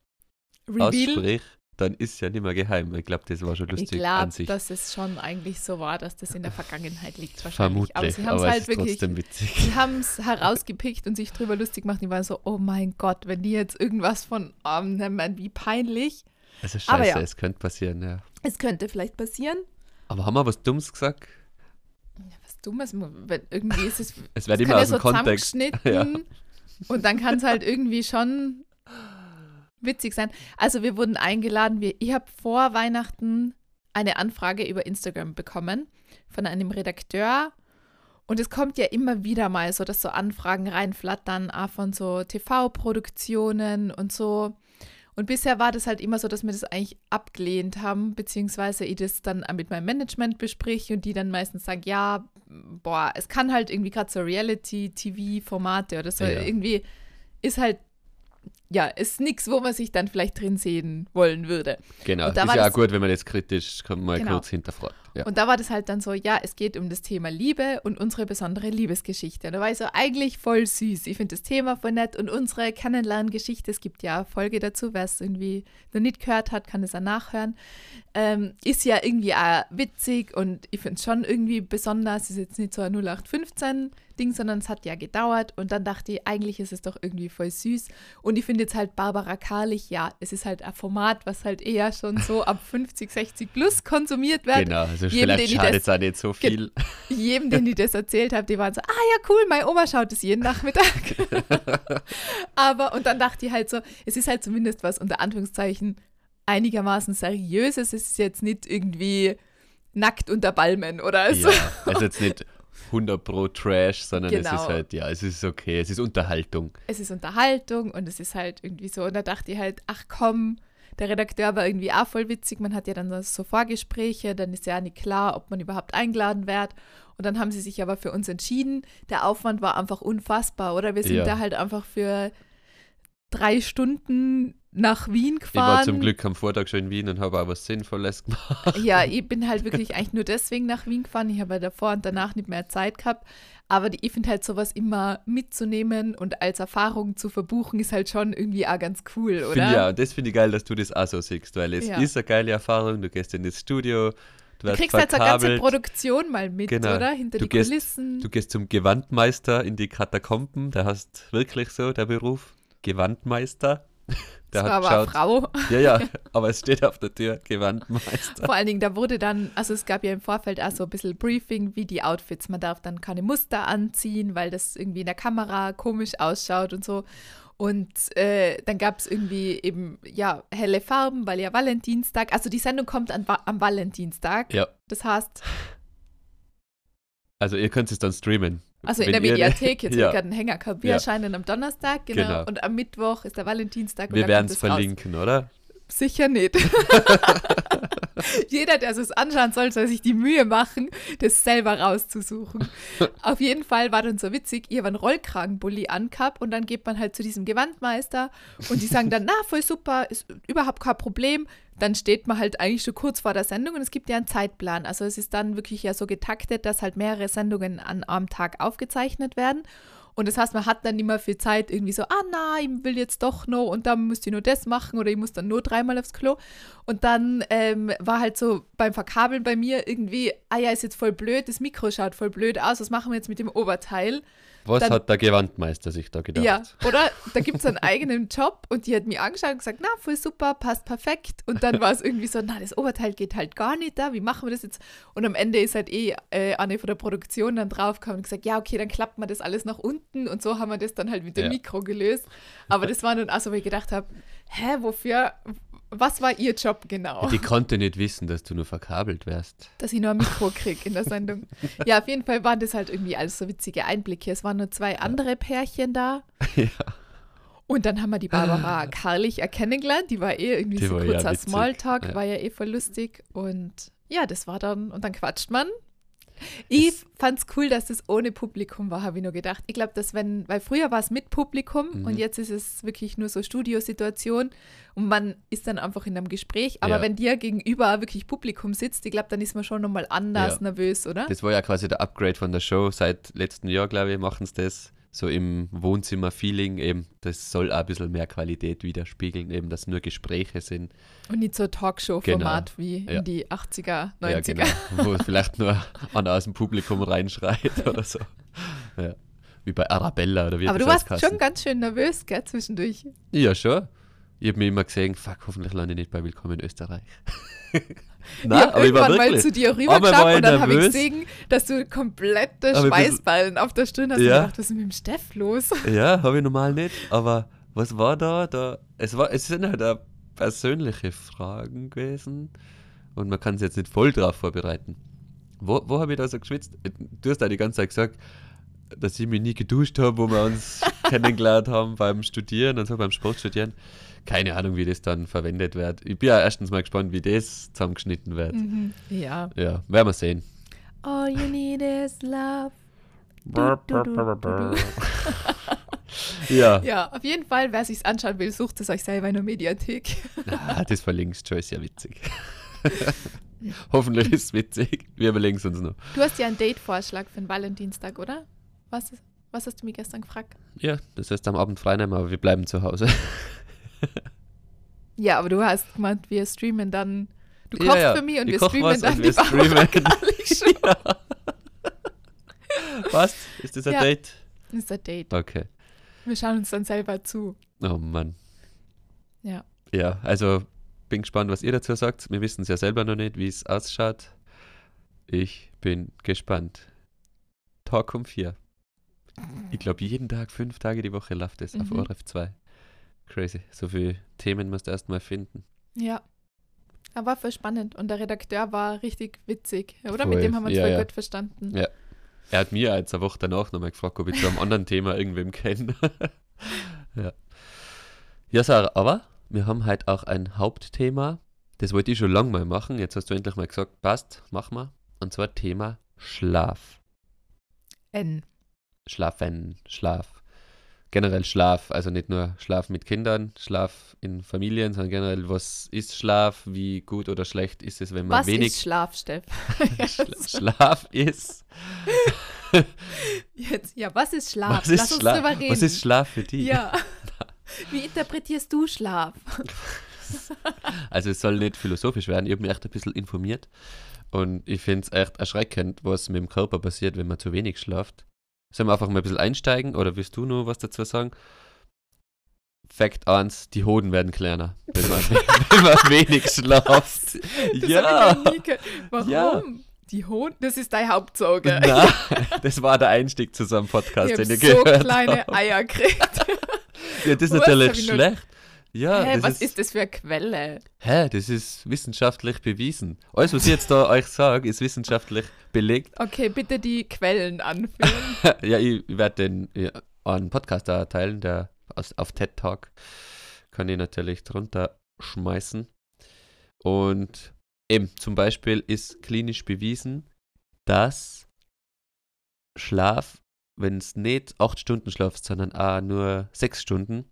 Reveal. aussprich, dann ist ja nicht mehr geheim. Ich glaube, das war schon Ich lustig glaube, an sich. dass es schon eigentlich so war, dass das in der Vergangenheit liegt wahrscheinlich. Vermutlich, aber sie haben es halt wirklich, sie haben es herausgepickt und sich drüber lustig gemacht. Die waren so, oh mein Gott, wenn die jetzt irgendwas von Arm nehmen, wie peinlich. Also scheiße, Aber ja. es könnte passieren, ja. Es könnte vielleicht passieren. Aber haben wir was Dummes gesagt? Ja, was Dummes, wenn irgendwie ist es Es wird immer aus ja dem so Kontext. zusammengeschnitten und dann kann es halt irgendwie schon witzig sein. Also wir wurden eingeladen, wir, ich habe vor Weihnachten eine Anfrage über Instagram bekommen von einem Redakteur und es kommt ja immer wieder mal so, dass so Anfragen reinflattern, auch von so TV-Produktionen und so. Und bisher war das halt immer so, dass wir das eigentlich abgelehnt haben, beziehungsweise ich das dann mit meinem Management besprich und die dann meistens sagen, ja, boah, es kann halt irgendwie gerade so Reality-TV-Formate oder so, Ja. irgendwie ist halt, ja, ist nichts, wo man sich dann vielleicht drin sehen wollen würde. Genau, da ist war ja auch gut, wenn man jetzt kritisch kommt, mal Genau. kurz hinterfragt. Ja. Und da war das halt dann so, ja, es geht um das Thema Liebe und unsere besondere Liebesgeschichte. Und da war ich so, eigentlich voll süß. Ich finde das Thema voll nett und unsere Kennenlerngeschichte, es gibt ja eine Folge dazu, wer es irgendwie noch nicht gehört hat, kann es auch nachhören. Ähm, ist ja irgendwie auch witzig und ich finde es schon irgendwie besonders. Ist jetzt nicht so ein 0815-Ding, sondern es hat ja gedauert. Und dann dachte ich, eigentlich ist es doch irgendwie voll süß. Und ich finde jetzt halt Barbara Karlich, ja, es ist halt ein Format, was halt eher schon so ab 50, 60 plus konsumiert wird Genau, also jedem, vielleicht ich schadet es auch nicht so viel. jedem, den ich das erzählt habe, die waren so, ah ja, cool, meine Oma schaut es jeden Nachmittag. Aber, und dann dachte ich halt so, es ist halt zumindest was unter Anführungszeichen einigermaßen seriöses. Es ist jetzt nicht irgendwie nackt unter Balmen oder so. Ja, also jetzt nicht 100 pro Trash, sondern es Genau. ist halt, ja, es ist okay, es ist Unterhaltung. Es ist Unterhaltung und es ist halt irgendwie so. Und da dachte ich halt, ach komm, der Redakteur war irgendwie auch voll witzig. Man hat ja dann so Vorgespräche, dann ist ja nicht klar, ob man überhaupt eingeladen wird. Und dann haben sie sich aber für uns entschieden. Der Aufwand war einfach unfassbar, oder? Wir sind Ja. da halt einfach für drei Stunden nach Wien Ich gefahren. war zum Glück am Vortag schon in Wien und habe auch was Sinnvolles gemacht. Ja, ich bin halt wirklich eigentlich nur deswegen nach Wien gefahren. Ich habe ja davor und danach nicht mehr Zeit gehabt. Aber ich finde halt sowas immer mitzunehmen und als Erfahrung zu verbuchen, ist halt schon irgendwie auch ganz cool, oder? Find, ja, und das finde ich geil, dass du das auch so siehst, weil es Ja. ist eine geile Erfahrung. Du gehst in das Studio, du Du kriegst halt so eine ganze verkabelt, Produktion mal mit, Genau. oder? Hinter Du die gehst- Kulissen. du gehst zum Gewandmeister in die Katakomben, der heißt wirklich so, der Beruf. Gewandmeister. Der das war hat aber eine geschaut. Frau. Ja, ja, aber es steht auf der Tür, Gewandmeister. Vor allen Dingen, da wurde dann, also es gab ja im Vorfeld auch so ein bisschen Briefing, wie die Outfits. Man darf dann keine Muster anziehen, weil das irgendwie in der Kamera komisch ausschaut und so. Und äh, dann gab es irgendwie eben, ja, helle Farben, weil ja Valentinstag, also die Sendung kommt an, am Valentinstag. Ja, Das heißt, also ihr könnt es dann streamen. Also in der Mediathek, jetzt ja. wird gerade ein Hänger gehabt. Wir Ja. erscheinen am Donnerstag, genau, Genau. Und am Mittwoch ist der Valentinstag. Wir werden es raus. verlinken, oder? Sicher nicht. Jeder, der es anschauen soll, soll sich die Mühe machen, das selber rauszusuchen. Auf jeden Fall war dann so witzig, ihr war ein Rollkragenbully angehabt und dann geht man halt zu diesem Gewandmeister und die sagen dann, na, voll super, ist überhaupt kein Problem. Dann steht man halt eigentlich schon kurz vor der Sendung und es gibt ja einen Zeitplan. Also es ist dann wirklich ja so getaktet, dass halt mehrere Sendungen an einem Tag aufgezeichnet werden. Und das heißt, man hat dann immer viel Zeit, irgendwie so, ah na, ich will jetzt doch noch und dann müsst ihr nur das machen oder ich muss dann nur dreimal aufs Klo. Und dann ähm, war halt so beim Verkabeln bei mir irgendwie, ah ja, ist jetzt voll blöd, das Mikro schaut voll blöd aus, was machen wir jetzt mit dem Oberteil? Was Dann- hat der Gewandmeister sich da gedacht? Ja, oder? Da gibt es einen eigenen Job und die hat mir angeschaut und gesagt, na, voll super, passt perfekt. Und dann war es irgendwie so, na, das Oberteil geht halt gar nicht da, wie machen wir das jetzt? Und am Ende ist halt eh äh, Anne von der Produktion dann draufgekommen und gesagt, ja, okay, dann klappt man das alles nach unten und so haben wir das dann halt mit dem Ja. Mikro gelöst. Aber das war dann auch so, wo ich gedacht habe, hä, wofür, was war ihr Job genau? Die konnte nicht wissen, dass du nur verkabelt wärst. dass ich nur ein Mikro kriege in der Sendung. Ja, auf jeden Fall waren das halt irgendwie alles so witzige Einblicke. Es waren nur zwei andere Pärchen da. Ja. Und dann haben wir die Barbara Karlich ja kennengelernt. Die war eh irgendwie Die so ja kurzer witzig, Smalltalk, ja. war ja eh voll lustig. Und ja, das war dann, und dann quatscht man. Ich fand's cool, dass das ohne Publikum war, habe ich nur gedacht. Ich glaube, dass wenn, weil früher war es mit Publikum Mhm. und jetzt ist es wirklich nur so Studiosituation und man ist dann einfach in einem Gespräch. Aber Ja. wenn dir gegenüber wirklich Publikum sitzt, ich glaube, dann ist man schon nochmal anders Ja. nervös, oder? Das war ja quasi der Upgrade von der Show. Seit letztem Jahr, glaube ich, machen sie das. So im Wohnzimmer-Feeling eben. Das soll auch ein bisschen mehr Qualität widerspiegeln, eben, dass nur Gespräche sind. Und nicht so Talkshow-Format Genau. wie Ja. in die 80er, 90er. Ja, genau. Wo vielleicht nur einer aus dem Publikum reinschreit oder so. Ja. Wie bei Arabella oder wie Aber das du warst heißt, schon ganz schön nervös, gell, zwischendurch. Ja, schon. Ich habe mir immer gesehen, fuck, hoffentlich lande ich nicht bei Willkommen in Österreich. ich aber ich war irgendwann mal wirklich. zu dir Aber ich und dann habe ich gesehen, dass du komplette Aber Schweißballen auf der Stirn hast. Ja. Und gedacht, was ist mit dem Steff los? Ja, habe ich normal nicht. Aber was war da? da es, war, es sind halt auch persönliche Fragen gewesen. Und man kann sich jetzt nicht voll drauf vorbereiten. Wo, wo habe ich da so geschwitzt? Du hast da die ganze Zeit gesagt, dass ich mich nie geduscht habe, wo wir uns kennengelernt haben beim Studieren und so beim Sportstudieren. Keine Ahnung, wie das dann verwendet wird. Ich bin ja erstens mal gespannt, wie das zusammengeschnitten wird. Mhm. Ja. Ja, werden wir sehen. All you need is love. Du, du, du, du, du. Ja, Ja, auf jeden Fall, wer sich's anschauen will, sucht es euch selber in der Mediathek. ah, das verlinkst du, ist ja witzig. Hoffentlich ist es witzig. Wir überlegen es uns noch. Du hast ja einen Date-Vorschlag für den Valentinstag, oder? Was, was hast du mir gestern gefragt? Ja, das heißt am Abend frei nehmen, aber wir bleiben zu Hause. Ja, aber du hast gemeint, wir streamen dann. Du Ja, kochst ja. für mich und Ich wir streamen dann und die wir streamen. Show. Was? Ist das ein Ja. Date? Das ist ein Date. Okay. Wir schauen uns dann selber zu. Oh Mann. Ja. Ja, also bin gespannt, was ihr dazu sagt. Wir wissen es ja selber noch nicht, wie es ausschaut. Ich bin gespannt. Talk um vier. Ich glaube, jeden Tag, fünf Tage die Woche läuft es auf Mhm. ORF 2. Crazy. So viele Themen musst du erst mal finden. Ja. Aber war voll spannend. Und der Redakteur war richtig witzig. Oder? Voll. Mit dem haben wir uns Ja, voll ja. gut verstanden. Ja. Er hat mir jetzt eine Woche danach nochmal gefragt, ob ich zu einem anderen Thema irgendwem kenne. ja. Ja, Sarah, aber wir haben halt auch ein Hauptthema. Das wollte ich schon lange mal machen. Jetzt hast du endlich mal gesagt, passt, machen wir. Und zwar Thema Schlaf. N. Schlafen, Schlaf. Generell Schlaf, also nicht nur Schlaf mit Kindern, Schlaf in Familien, sondern generell, was ist Schlaf, wie gut oder schlecht ist es, wenn man Was wenig ist Schlaf, Steff? Schla- Schlaf ist. Jetzt, ja, was ist Schlaf? Was ist, Lass uns Schla drüber reden. was ist Schlaf für dich? Ja. Wie interpretierst du Schlaf? Also es soll nicht philosophisch werden, ich habe mich echt ein bisschen informiert und ich finde es echt erschreckend, was mit dem Körper passiert, wenn man zu wenig schlaft. Sollen wir einfach mal ein bisschen einsteigen oder willst du noch was dazu sagen? Fakt 1, die Hoden werden kleiner, wenn man, wenn man wenig schlaft. Das ja, ich. Warum? Ja. Die Hoden? Das ist deine Hauptsorge. Nein, das war der Einstieg zu so einem ich Podcast, habe den ich so gehört kleine habe. Eier gekriegt. Ja, das ist natürlich ich schlecht. Ja, Hä, was ist das für eine Quelle? Hä, das ist wissenschaftlich bewiesen. Alles, was ich jetzt da euch sage, ist wissenschaftlich belegt. Okay, bitte die Quellen anführen. ja, ich werde den ja, einen Podcast da teilen, der aus, auf TED Talk kann ich natürlich drunter schmeißen. Und eben, zum Beispiel ist klinisch bewiesen, dass Schlaf, wenn es nicht acht Stunden schlafst, sondern auch nur sechs Stunden,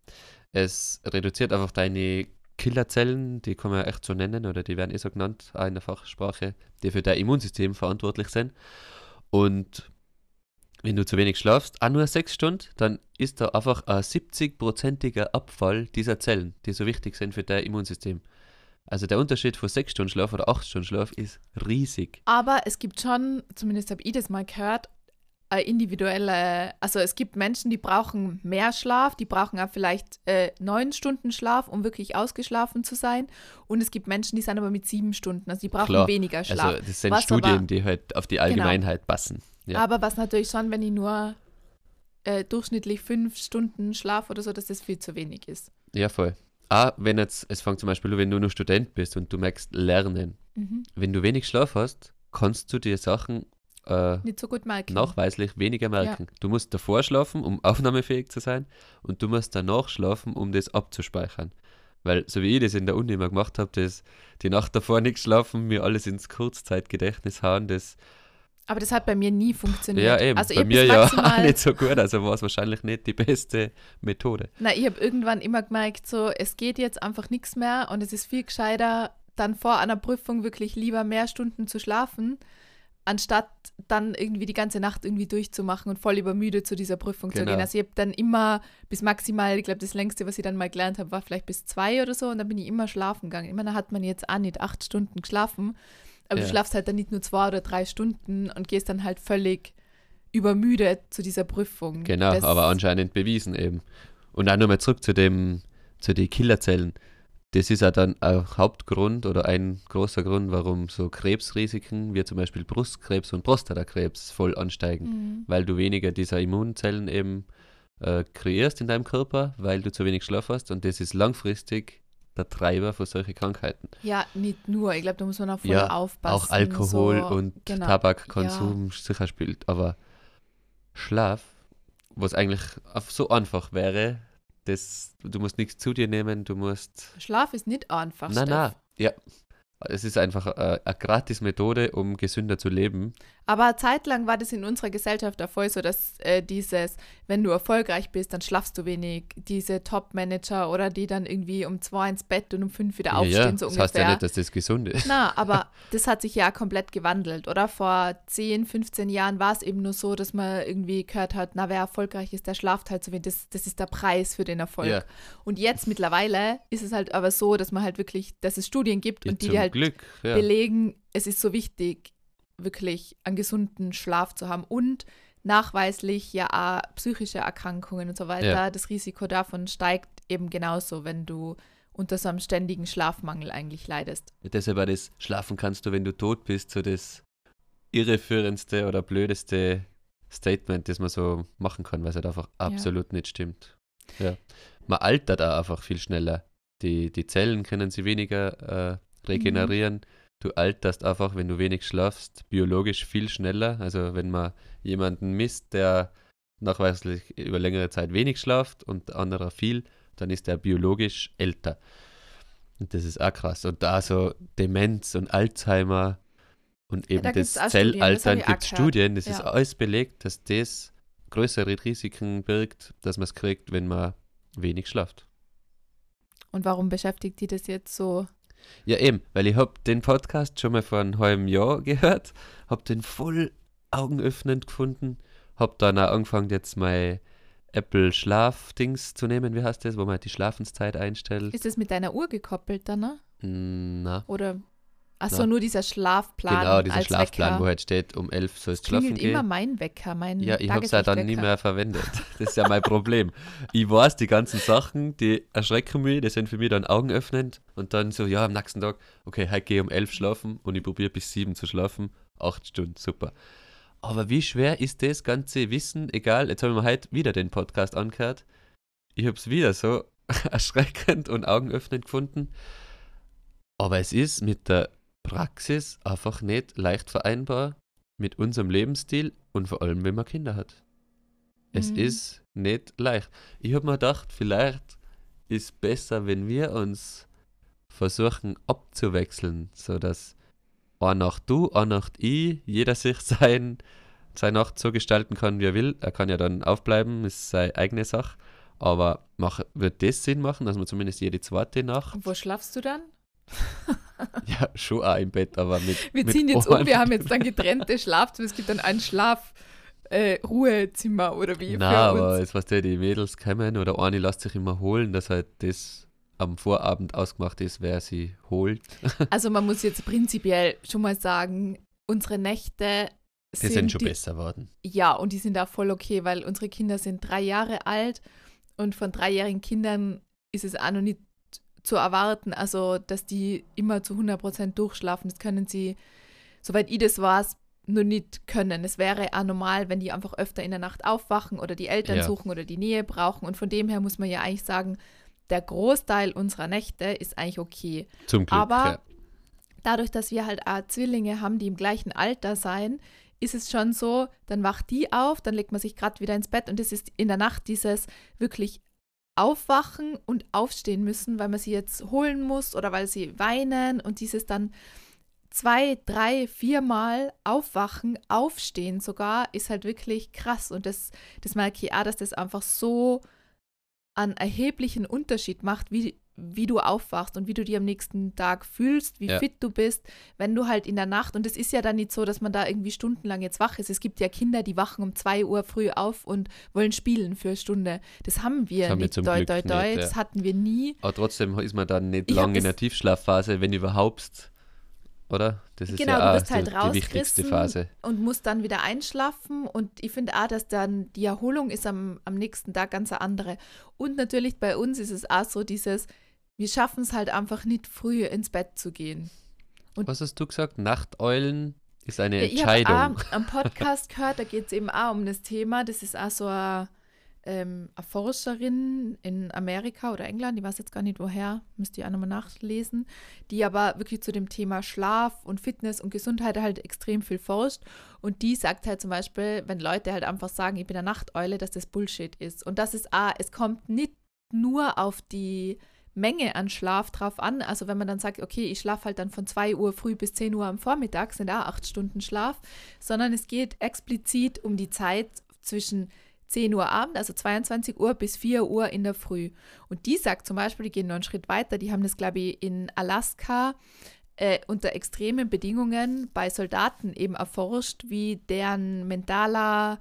es reduziert einfach deine Killerzellen, die kann man echt so nennen, oder die werden eh so genannt, auch in der Fachsprache, die für dein Immunsystem verantwortlich sind. Und wenn du zu wenig schlafst, auch nur sechs Stunden, dann ist da einfach ein 70-prozentiger Abfall dieser Zellen, die so wichtig sind für dein Immunsystem. Also der Unterschied von sechs Stunden Schlaf oder acht Stunden Schlaf ist riesig. Aber es gibt schon, zumindest habe ich das mal gehört, eine individuelle, also es gibt Menschen, die brauchen mehr Schlaf, die brauchen auch vielleicht äh, neun Stunden Schlaf, um wirklich ausgeschlafen zu sein. Und es gibt Menschen, die sind aber mit sieben Stunden, also die brauchen Klar. weniger Schlaf. Also das sind Was Studien, aber- die halt auf die Allgemeinheit passen. Ja. Aber was natürlich schon, wenn ich nur äh, durchschnittlich fünf Stunden Schlaf oder so, dass das viel zu wenig ist. Ja, voll. Ah, wenn jetzt, es fängt zum Beispiel an, wenn du nur Student bist und du merkst Lernen. Mhm. Wenn du wenig Schlaf hast, kannst du dir Sachen äh, Nicht so gut merken. nachweislich weniger merken. Du musst davor schlafen, um aufnahmefähig zu sein, und du musst danach schlafen, um das abzuspeichern. Weil, so wie ich das in der Uni immer gemacht habe, das die Nacht davor nicht schlafen, mir alles ins Kurzzeitgedächtnis hauen, das, Aber das hat bei mir nie funktioniert. ja eben, Also bei mir ja auch nicht so gut, also war es wahrscheinlich nicht die beste Methode. Na, ich habe irgendwann immer gemerkt, so, es geht jetzt einfach nichts mehr und es ist viel gescheiter, dann vor einer Prüfung wirklich lieber mehr Stunden zu schlafen, anstatt dann irgendwie die ganze Nacht irgendwie durchzumachen und voll übermüdet zu dieser Prüfung zu Genau. gehen. Also ich habe dann immer bis maximal, ich glaube, das längste, was ich dann mal gelernt habe, war vielleicht bis zwei oder so und dann bin ich immer schlafen gegangen. Ich meine, da hat man jetzt auch nicht acht Stunden geschlafen, aber Ja. du schlafst halt dann nicht nur zwei oder drei Stunden und gehst dann halt völlig übermüdet zu dieser Prüfung. Genau, Das- aber anscheinend bewiesen eben. Und auch nochmal zurück zu dem, zu den Killerzellen. Das ist ja dann ein Hauptgrund oder ein großer Grund, warum so Krebsrisiken wie zum Beispiel Brustkrebs und Prostatakrebs voll ansteigen. Mhm. Weil du weniger dieser Immunzellen eben äh, kreierst in deinem Körper, weil du zu wenig Schlaf hast und das ist langfristig der Treiber für solche Krankheiten. Ja, nicht nur. Ich glaube, da muss man auch voll Ja, aufpassen. Auch Alkohol so. und genau. Tabakkonsum sicher spielt. Aber Schlaf, was eigentlich so einfach wäre, das, du musst nichts zu dir nehmen, du musst. Schlaf ist nicht einfach. Nein, Steff. nein. Ja. Es ist einfach äh, eine gratis Methode, um gesünder zu leben. Aber eine Zeit lang war das in unserer Gesellschaft auch voll so, dass äh, dieses, wenn du erfolgreich bist, dann schlafst du wenig. Diese Top-Manager oder die dann irgendwie um zwei ins Bett und um fünf wieder ja, aufstehen, ja, so das ungefähr. heißt ja nicht, dass das gesund ist. Na, aber das hat sich ja komplett gewandelt, oder? Vor 10, 15 Jahren war es eben nur so, dass man irgendwie gehört hat, na, wer erfolgreich ist, der schlaft halt so wenig. Das, das ist der Preis für den Erfolg. Ja. Und jetzt mittlerweile ist es halt aber so, dass man halt wirklich, dass es Studien gibt Ja, und die dir halt Glück. Ja. belegen, es ist so wichtig, wirklich einen gesunden Schlaf zu haben und nachweislich ja auch psychische Erkrankungen und so weiter. Ja. Das Risiko davon steigt eben genauso, wenn du unter so einem ständigen Schlafmangel eigentlich leidest. Deshalb war das Schlafen kannst du, wenn du tot bist, so das irreführendste oder blödeste Statement, das man so machen kann, weil es halt einfach absolut nicht stimmt. Ja. Man altert auch einfach viel schneller. Die, die Zellen können sie weniger äh, regenerieren. Du alterst einfach, wenn du wenig schlafst, biologisch viel schneller. Also wenn man jemanden misst, der nachweislich über längere Zeit wenig schlaft und anderer viel, dann ist er biologisch älter. Und das ist auch krass. Und da so Demenz und Alzheimer und eben da gibt's das Zellaltern gibt es. Studien, das ist Ja. alles belegt, dass das größere Risiken birgt, dass man es kriegt, wenn man wenig schlaft. Und warum beschäftigt die das jetzt so? Ja, eben, weil ich habe den Podcast schon mal vor einem halben Jahr gehört, habe den voll augenöffnend gefunden, habe dann auch angefangen, jetzt mein Apple Schlafdings zu nehmen, wie heißt das, wo man die Schlafenszeit einstellt. Ist das mit deiner Uhr gekoppelt dann, ne? Na, Oder ach so, Na. nur dieser Schlafplan genau, dieser Schlafplan, Wecker. wo halt steht, um 11 soll es schlafen klingelt immer gehen. mein Wecker, mein Ja, ich habe es ja dann nie Tageslichtwecker. mehr verwendet. Das ist ja mein Problem. Ich weiß, die ganzen Sachen, die erschrecken mich, die sind für mich dann augenöffnend. Und dann so, ja, am nächsten Tag, okay, heute gehe ich um 11 schlafen und ich probiere bis 7 zu schlafen. 8 Stunden, super. Aber wie schwer ist das ganze Wissen? Egal, jetzt habe ich mir heute wieder den Podcast angehört. Ich habe es wieder so erschreckend und augenöffnend gefunden. Aber es ist mit der Praxis einfach nicht leicht vereinbar mit unserem Lebensstil und vor allem, wenn man Kinder hat. Es Mhm. ist nicht leicht. Ich habe mir gedacht, vielleicht ist besser, wenn wir uns versuchen abzuwechseln, sodass eine Nacht du, eine Nacht ich, jeder sich sein, seine Nacht so gestalten kann, wie er will. Er kann ja dann aufbleiben, ist seine eigene Sache. Aber mach, wird das Sinn machen, dass man zumindest jede zweite Nacht, Und wo schlafst du dann? Ja, schon auch im Bett, aber mit. Wir mit ziehen jetzt Ohren. um, wir haben jetzt dann getrennte Schlafzimmer. Es gibt dann ein Schlaf, äh, Ruhezimmer oder wie Na, aber uns. jetzt weißt du, die Mädels kommen oder eine lässt sich immer holen, dass halt das am Vorabend ausgemacht ist, wer sie holt. Also man muss jetzt prinzipiell schon mal sagen, unsere Nächte Die sind schon die, besser worden. Ja, und die sind da voll okay, weil unsere Kinder sind drei Jahre alt und von dreijährigen Kindern ist es auch noch nicht zu erwarten, also dass die immer zu 100% durchschlafen. Das können sie, soweit ich das weiß, nur nicht können. Es wäre auch normal, wenn die einfach öfter in der Nacht aufwachen oder die Eltern Ja. suchen oder die Nähe brauchen. Und von dem her muss man ja eigentlich sagen, der Großteil unserer Nächte ist eigentlich okay. Zum Glück. Aber ja. dadurch, dass wir halt auch Zwillinge haben, die im gleichen Alter sein, ist es schon so, dann wacht die auf, dann legt man sich gerade wieder ins Bett und es ist in der Nacht dieses wirklich aufwachen und aufstehen müssen, weil man sie jetzt holen muss oder weil sie weinen und dieses dann zwei, drei, viermal aufwachen, aufstehen sogar, ist halt wirklich krass. Und das, das merke ich auch, dass das einfach so einen erheblichen Unterschied macht, wie, wie du aufwachst und wie du dich am nächsten Tag fühlst, wie Ja. fit du bist, wenn du halt in der Nacht, und es ist ja dann nicht so, dass man da irgendwie stundenlang jetzt wach ist. Es gibt ja Kinder, die wachen um zwei Uhr früh auf und wollen spielen für eine Stunde. Das haben wir Das haben wir nicht, zum doi, doi, doi. nicht, ja. Das hatten wir nie. Aber trotzdem ist man dann nicht Ich lange in der Tiefschlafphase, wenn überhaupt. Oder? Das ist Genau, ja du wirst halt so die wichtigste Phase. und musst dann wieder einschlafen. Und ich finde auch, dass dann die Erholung ist am, am nächsten Tag ganz eine andere. Und natürlich bei uns ist es auch so dieses, wir schaffen es halt einfach nicht früh ins Bett zu gehen. Und- Was hast du gesagt? Nachteulen ist eine Ja, ich habe Entscheidung. am Podcast gehört, da geht es eben auch um das Thema. Das ist auch so eine, ähm, eine Forscherin in Amerika oder England, die weiß jetzt gar nicht woher, müsst ihr auch nochmal nachlesen, die aber wirklich zu dem Thema Schlaf und Fitness und Gesundheit halt extrem viel forscht. Und die sagt halt zum Beispiel, wenn Leute halt einfach sagen, ich bin eine Nachteule, dass das Bullshit ist. Und das ist auch, es kommt nicht nur auf die Menge an Schlaf drauf an. Also wenn man dann sagt, okay, ich schlafe halt dann von 2 Uhr früh bis 10 Uhr am Vormittag, sind auch acht Stunden Schlaf, sondern es geht explizit um die Zeit zwischen 10 Uhr Abend, also 22 Uhr bis 4 Uhr in der Früh. Und die sagt zum Beispiel, die gehen noch einen Schritt weiter, die haben das, glaube ich, in Alaska äh, unter extremen Bedingungen bei Soldaten eben erforscht, wie deren mentaler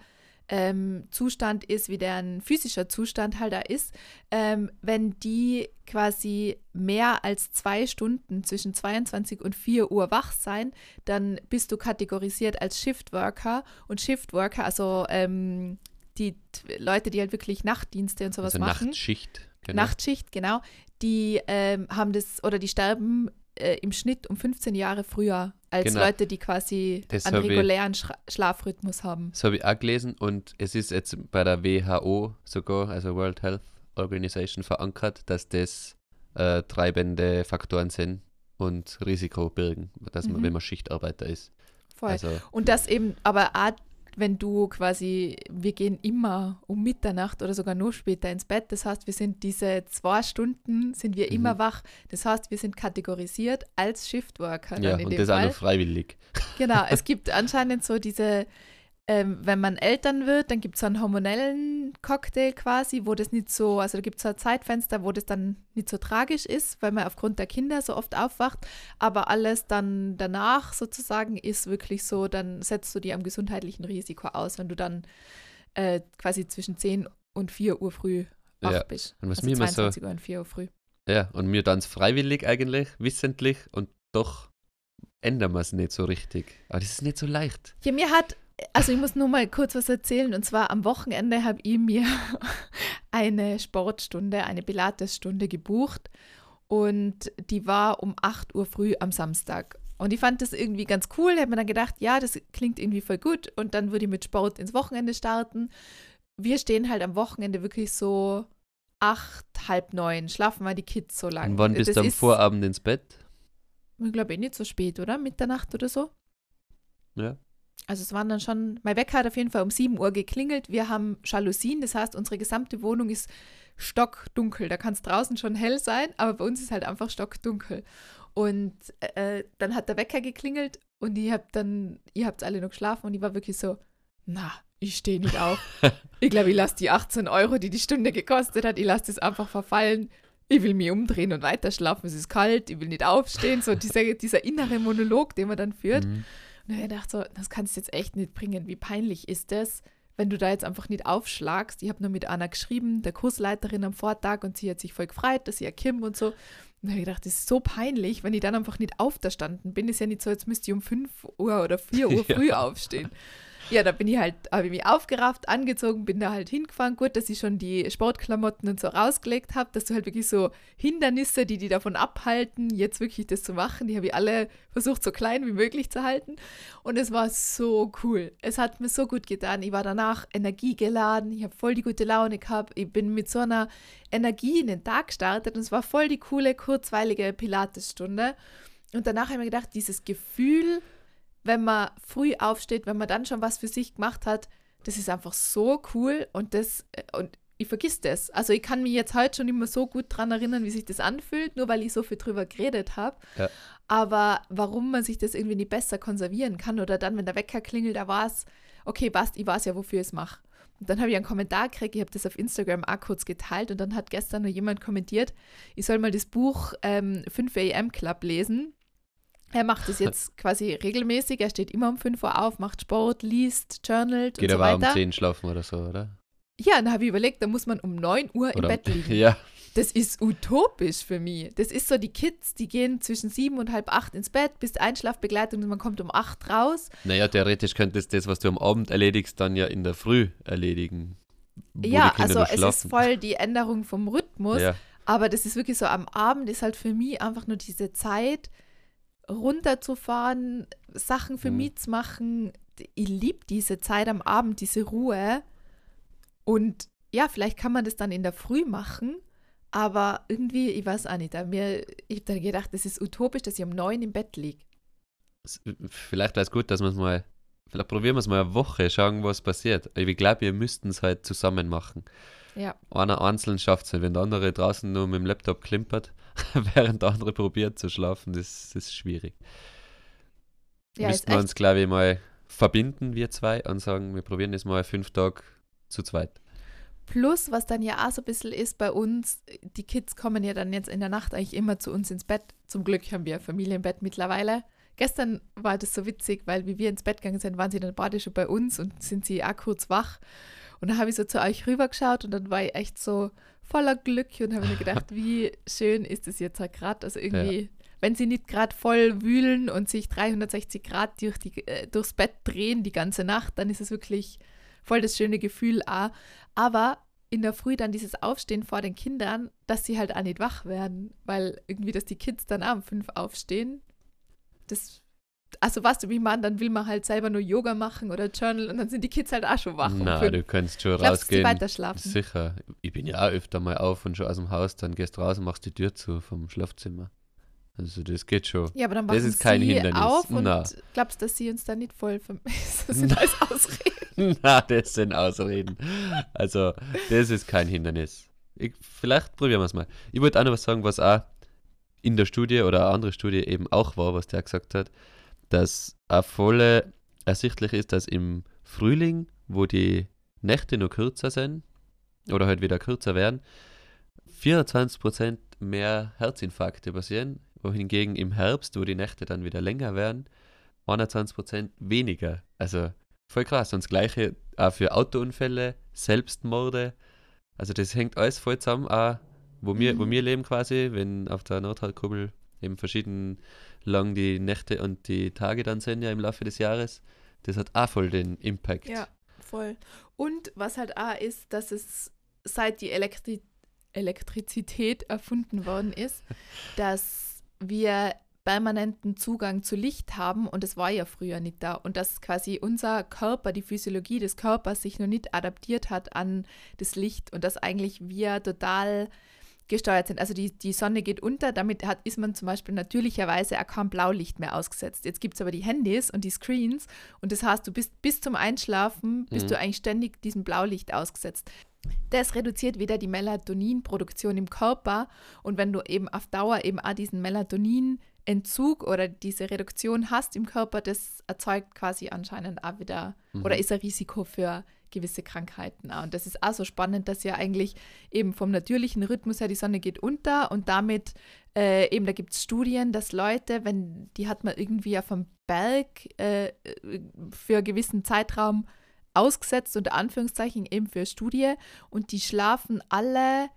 ähm, Zustand ist, wie deren physischer Zustand halt da ist, ähm, wenn die quasi mehr als zwei Stunden zwischen 22 und 4 Uhr wach sein, dann bist du kategorisiert als Shiftworker und Shiftworker, also ähm, die Leute, die halt wirklich Nachtdienste und sowas also machen. Nachtschicht. Genau. Nachtschicht, genau, die ähm, haben das oder die sterben äh, im Schnitt um 15 Jahre früher als Genau. Leute, die quasi Das einen ich- regulären Schra Schlafrhythmus haben. Das habe ich auch gelesen und es ist jetzt bei der WHO sogar, also World Health Organization, verankert, dass das äh, treibende Faktoren sind und Risiko birgen, dass man, Mhm. wenn man Schichtarbeiter ist. Voll. Also Und das eben, aber auch wenn du quasi, wir gehen immer um Mitternacht oder sogar nur später ins Bett. Das heißt, wir sind diese zwei Stunden, sind wir immer Mhm. wach. Das heißt, wir sind kategorisiert als Shiftworker. Ja, und das auch Fall. noch freiwillig. Genau, es gibt anscheinend so diese, ähm, wenn man Eltern wird, dann gibt es einen hormonellen Cocktail quasi, wo das nicht so, also da gibt es so ein Zeitfenster, wo das dann nicht so tragisch ist, weil man aufgrund der Kinder so oft aufwacht, aber alles dann danach sozusagen ist wirklich so, dann setzt du dir am gesundheitlichen Risiko aus, wenn du dann äh, quasi zwischen 10 und 4 Uhr früh wach Ja, bist. und was also mir immer so- 22 Uhr und 4 Uhr früh. Ja, und mir dann freiwillig eigentlich, wissentlich und doch ändern wir es nicht so richtig. Aber das ist nicht so leicht. Ja, mir hat, also ich muss nur mal kurz was erzählen. Und zwar am Wochenende habe ich mir eine Sportstunde, eine Pilates-Stunde gebucht. Und die war um 8 Uhr früh am Samstag. Und ich fand das irgendwie ganz cool. Ich habe mir dann gedacht, ja, das klingt irgendwie voll gut. Und dann würde ich mit Sport ins Wochenende starten. Wir stehen halt am Wochenende wirklich so acht, halb neun. Schlafen mal die Kids so lang. Und wann bist Das du am Vorabend ins Bett? Ich glaube eh nicht so spät, oder? Mitternacht oder so. Ja. Also es waren dann schon, mein Wecker hat auf jeden Fall um 7 Uhr geklingelt. Wir haben Jalousien, das heißt, unsere gesamte Wohnung ist stockdunkel. Da kann es draußen schon hell sein, aber bei uns ist halt einfach stockdunkel. Und äh, dann hat der Wecker geklingelt und ich hab dann, ihr habt alle noch geschlafen und ich war wirklich so, na, ich stehe nicht auf. ich glaube, ich lasse die 18 Euro, die die Stunde gekostet hat, ich lasse das einfach verfallen. Ich will mich umdrehen und weiter schlafen, es ist kalt, ich will nicht aufstehen. So dieser, dieser innere Monolog, den man dann führt. Mhm. Und ich dachte so, das kannst du jetzt echt nicht bringen. Wie peinlich ist das, wenn du da jetzt einfach nicht aufschlagst? Ich habe nur mit Anna geschrieben, der Kursleiterin am Vortag, und sie hat sich voll gefreut, dass sie ja Kim und so. Und dann habe ich gedacht, das ist so peinlich, wenn ich dann einfach nicht aufgestanden bin. Ist ja nicht so, jetzt müsste ich um 5 Uhr oder 4 Uhr früh ja. aufstehen. Ja, da bin ich halt, habe ich mich aufgerafft, angezogen, bin da halt hingefahren. Gut, dass ich schon die Sportklamotten und so rausgelegt habe, dass du halt wirklich so Hindernisse, die die davon abhalten, jetzt wirklich das zu machen, die habe ich alle versucht, so klein wie möglich zu halten. Und es war so cool. Es hat mir so gut getan. Ich war danach energiegeladen, ich habe voll die gute Laune gehabt. Ich bin mit so einer Energie in den Tag gestartet und es war voll die coole, kurzweilige Pilatesstunde. Und danach habe ich mir gedacht, dieses Gefühl, wenn man früh aufsteht, wenn man dann schon was für sich gemacht hat, das ist einfach so cool und das äh, und ich vergiss das. Also ich kann mich jetzt heute schon immer so gut daran erinnern, wie sich das anfühlt, nur weil ich so viel drüber geredet habe. Ja. Aber warum man sich das irgendwie nicht besser konservieren kann oder dann, wenn der Wecker klingelt, da war es, okay, passt, ich weiß ja, wofür ich es mache. Und dann habe ich einen Kommentar gekriegt, ich habe das auf Instagram auch kurz geteilt und dann hat gestern noch jemand kommentiert, ich soll mal das Buch ähm, 5 AM Club lesen. Er macht es jetzt quasi regelmäßig. Er steht immer um 5 Uhr auf, macht Sport, liest, journalt Geht und so aber weiter. um 10 schlafen oder so, oder? Ja, dann habe ich überlegt, da muss man um 9 Uhr oder im Bett liegen. Ja. Das ist utopisch für mich. Das ist so, die Kids, die gehen zwischen 7 und halb 8 ins Bett, bis Einschlafbegleitung und man kommt um 8 raus. Naja, theoretisch könntest du das, was du am Abend erledigst, dann ja in der Früh erledigen. Ja, also es ist voll die Änderung vom Rhythmus. Ja. Aber das ist wirklich so, am Abend ist halt für mich einfach nur diese Zeit, runterzufahren, Sachen für mhm. mich zu machen. Ich liebe diese Zeit am Abend, diese Ruhe. Und ja, vielleicht kann man das dann in der Früh machen, aber irgendwie, ich weiß auch nicht, mir, ich habe dann gedacht, das ist utopisch, dass ich um neun im Bett liege. Vielleicht wäre es gut, dass wir es mal, vielleicht probieren wir es mal eine Woche, schauen, was passiert. Ich glaube, wir müssten es halt zusammen machen. Ja. Einer einzeln schafft es, wenn der andere draußen nur mit dem Laptop klimpert, während der andere probiert zu schlafen, das, das ist schwierig. Ja, Müssten wir uns, glaube ich, mal verbinden, wir zwei, und sagen, wir probieren das mal fünf Tage zu zweit. Plus, was dann ja auch so ein bisschen ist bei uns, die Kids kommen ja dann jetzt in der Nacht eigentlich immer zu uns ins Bett. Zum Glück haben wir Familienbett mittlerweile. Gestern war das so witzig, weil wie wir ins Bett gegangen sind, waren sie dann beide schon bei uns und sind sie auch kurz wach. Und dann habe ich so zu euch rübergeschaut und dann war ich echt so, voller Glück und habe mir gedacht, wie schön ist es jetzt halt gerade. Also irgendwie, ja. wenn sie nicht gerade voll wühlen und sich 360 Grad durch die, äh, durchs Bett drehen die ganze Nacht, dann ist es wirklich voll das schöne Gefühl auch. Aber in der Früh dann dieses Aufstehen vor den Kindern, dass sie halt auch nicht wach werden, weil irgendwie, dass die Kids dann auch um fünf aufstehen, das also weißt du, wie man, dann will man halt selber nur Yoga machen oder Journal und dann sind die Kids halt auch schon wach. Na, du kannst schon Glaubst, rausgehen. weiter schlafen? Sicher. Ich bin ja auch öfter mal auf und schon aus dem Haus, dann gehst du raus und machst die Tür zu vom Schlafzimmer. Also das geht schon. Ja, aber dann das ist kein sie Hindernis. auf und Na. glaubst, dass sie uns dann nicht voll vermissen? Das sind alles Ausreden. Na, das sind Ausreden. Also das ist kein Hindernis. Ich, vielleicht probieren wir es mal. Ich wollte auch noch was sagen, was auch in der Studie oder eine andere Studie eben auch war, was der gesagt hat dass auch voll ersichtlich ist, dass im Frühling, wo die Nächte nur kürzer sind oder halt wieder kürzer werden, 24% mehr Herzinfarkte passieren, wohingegen im Herbst, wo die Nächte dann wieder länger werden, 21% weniger. Also voll krass. Und das gleiche auch für Autounfälle, Selbstmorde. Also das hängt alles voll zusammen, auch wo, wir, wo mhm. wir leben quasi, wenn auf der Nordhalbkugel eben verschiedene lang die Nächte und die Tage dann sind ja im Laufe des Jahres. Das hat auch voll den Impact. Ja, voll. Und was halt auch ist, dass es seit die Elektri Elektrizität erfunden worden ist, dass wir permanenten Zugang zu Licht haben und es war ja früher nicht da und dass quasi unser Körper, die Physiologie des Körpers sich noch nicht adaptiert hat an das Licht und dass eigentlich wir total gesteuert sind. Also die, die Sonne geht unter, damit hat, ist man zum Beispiel natürlicherweise auch kein Blaulicht mehr ausgesetzt. Jetzt gibt es aber die Handys und die Screens und das heißt, du bist bis zum Einschlafen, bist mhm. du eigentlich ständig diesem Blaulicht ausgesetzt. Das reduziert wieder die Melatoninproduktion im Körper und wenn du eben auf Dauer eben auch diesen Melatoninentzug oder diese Reduktion hast im Körper, das erzeugt quasi anscheinend auch wieder mhm. oder ist ein Risiko für gewisse Krankheiten auch. Und das ist auch so spannend, dass ja eigentlich eben vom natürlichen Rhythmus her die Sonne geht unter und damit äh, eben, da gibt es Studien, dass Leute, wenn die hat man irgendwie auf einem Berg äh, für einen gewissen Zeitraum ausgesetzt, unter Anführungszeichen eben für Studie, und die schlafen alle